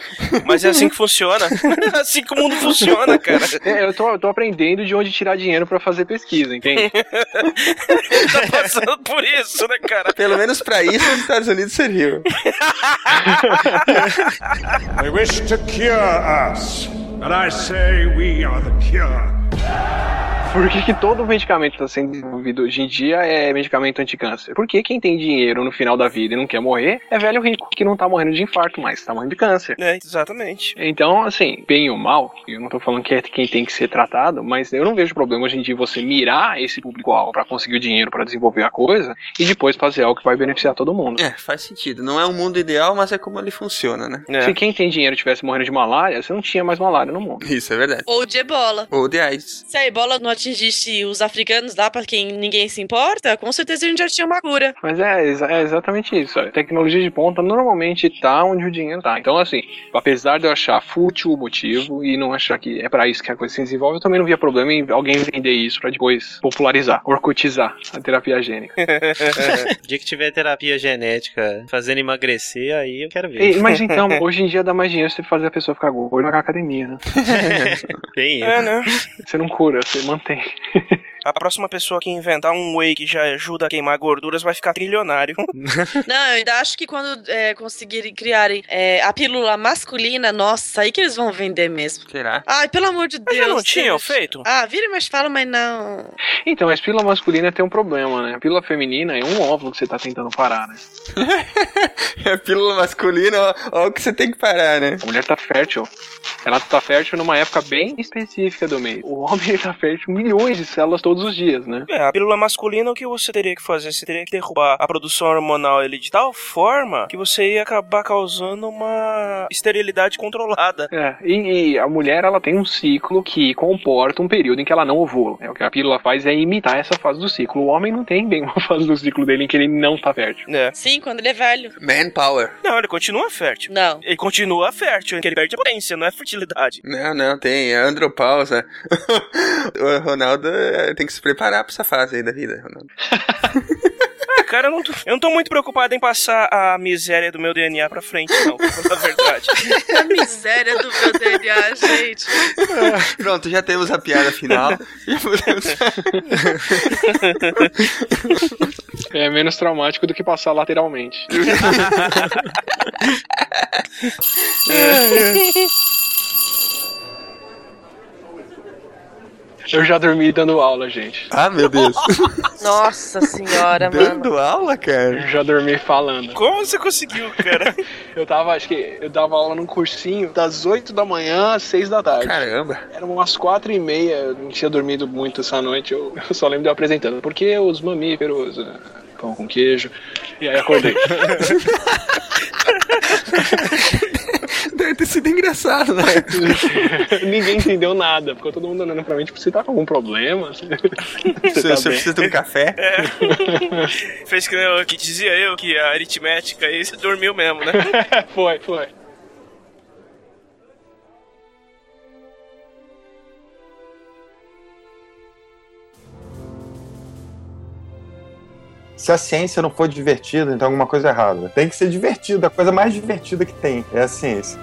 Mas é assim que funciona. É assim que o mundo funciona, cara. É, eu tô, eu tô aprendendo de onde tirar dinheiro para fazer pesquisa, entende? tá passando por isso, né, cara? Pelo menos pra isso os Estados Unidos serviu. They wish to cure us, but I say we are the cure. Por que, que todo medicamento que está sendo desenvolvido hoje em dia é medicamento anticâncer? Porque quem tem dinheiro no final da vida e não quer morrer é velho rico, que não tá morrendo de infarto, mas tá morrendo de câncer. É, exatamente. Então, assim, bem ou mal, eu não tô falando que é quem tem que ser tratado, mas eu não vejo problema hoje em dia você mirar esse público-alvo para conseguir o dinheiro para desenvolver a coisa e depois fazer algo que vai beneficiar todo mundo. É, faz sentido. Não é um mundo ideal, mas é como ele funciona, né? Se quem tem dinheiro tivesse morrendo de malária, você não tinha mais malária no mundo. Isso é verdade. Ou de ebola. Ou de AIDS. Se a ebola não atingisse os africanos lá, pra quem ninguém se importa, com certeza a gente já tinha uma cura. Mas é, é exatamente isso. A tecnologia de ponta normalmente tá onde o dinheiro tá. Então, assim, apesar de eu achar fútil o motivo e não achar que é pra isso que a coisa se desenvolve, eu também não via problema em alguém vender isso pra depois popularizar, orcutizar a terapia gênica. O dia que tiver terapia genética fazendo emagrecer, aí eu quero ver. Ei, mas então, hoje em dia dá mais dinheiro você fazer a pessoa ficar gorda na academia, né? Bem, É, né? Você não cura, você mantém. thing. A próxima pessoa que inventar um whey que já ajuda a queimar gorduras vai ficar trilionário. Não, eu ainda acho que quando é, conseguirem criarem é, a pílula masculina, nossa, aí que eles vão vender mesmo. Será? Ai, pelo amor de Mas Deus. já não tinham feito? Ah, vira mas fala, mas não. Então, mas pílula masculina tem um problema, né? A pílula feminina é um óvulo que você tá tentando parar, né? É pílula masculina, ó, ó o que você tem que parar, né? A mulher tá fértil. Ela tá fértil numa época bem específica do mês. O homem tá fértil milhões de células todos os dias, né? É, a pílula masculina, o que você teria que fazer? Você teria que derrubar a produção hormonal ele de tal forma que você ia acabar causando uma esterilidade controlada. É, e, e a mulher ela tem um ciclo que comporta um período em que ela não ovula. É, o que a pílula faz é imitar essa fase do ciclo. O homem não tem bem uma fase do ciclo dele em que ele não tá fértil. É. Sim, quando ele é velho. Manpower. Não, ele continua fértil. Não. Ele continua fértil, porque ele perde a potência, não é fertilidade. Não, não, tem. É andropausa. o Ronaldo é, tem que se preparar pra essa fase aí da vida, Ronaldo. Ah, cara, eu não, tô, eu não tô muito preocupado em passar a miséria do meu DNA pra frente, não, pra falar a verdade. A miséria do meu DNA, gente. Pronto, já temos a piada final. É menos traumático do que passar lateralmente. Eu já dormi dando aula, gente. ah, meu Deus. Nossa senhora, mano. Dando aula, cara? Eu já dormi falando. Como você conseguiu, cara? Eu tava, acho que eu dava aula num cursinho das 8 da manhã às 6 da tarde. Caramba. Eram umas 4 e meia, eu não tinha dormido muito essa noite, eu, eu só lembro de eu apresentando. Porque os mamíferos, eh, pão com queijo, e aí acordei. Deve ter sido engraçado, né? Ninguém entendeu nada, ficou todo mundo olhando pra mim, tipo, você tá com algum problema? Você, Você, tá você precisa de um café? Fez que, eu- que dizia eu que a aritmética aí você dormiu mesmo, né? foi, foi. Se a ciência não for divertida, então alguma coisa é errada. Tem que ser divertida, a coisa mais divertida que tem é a ciência.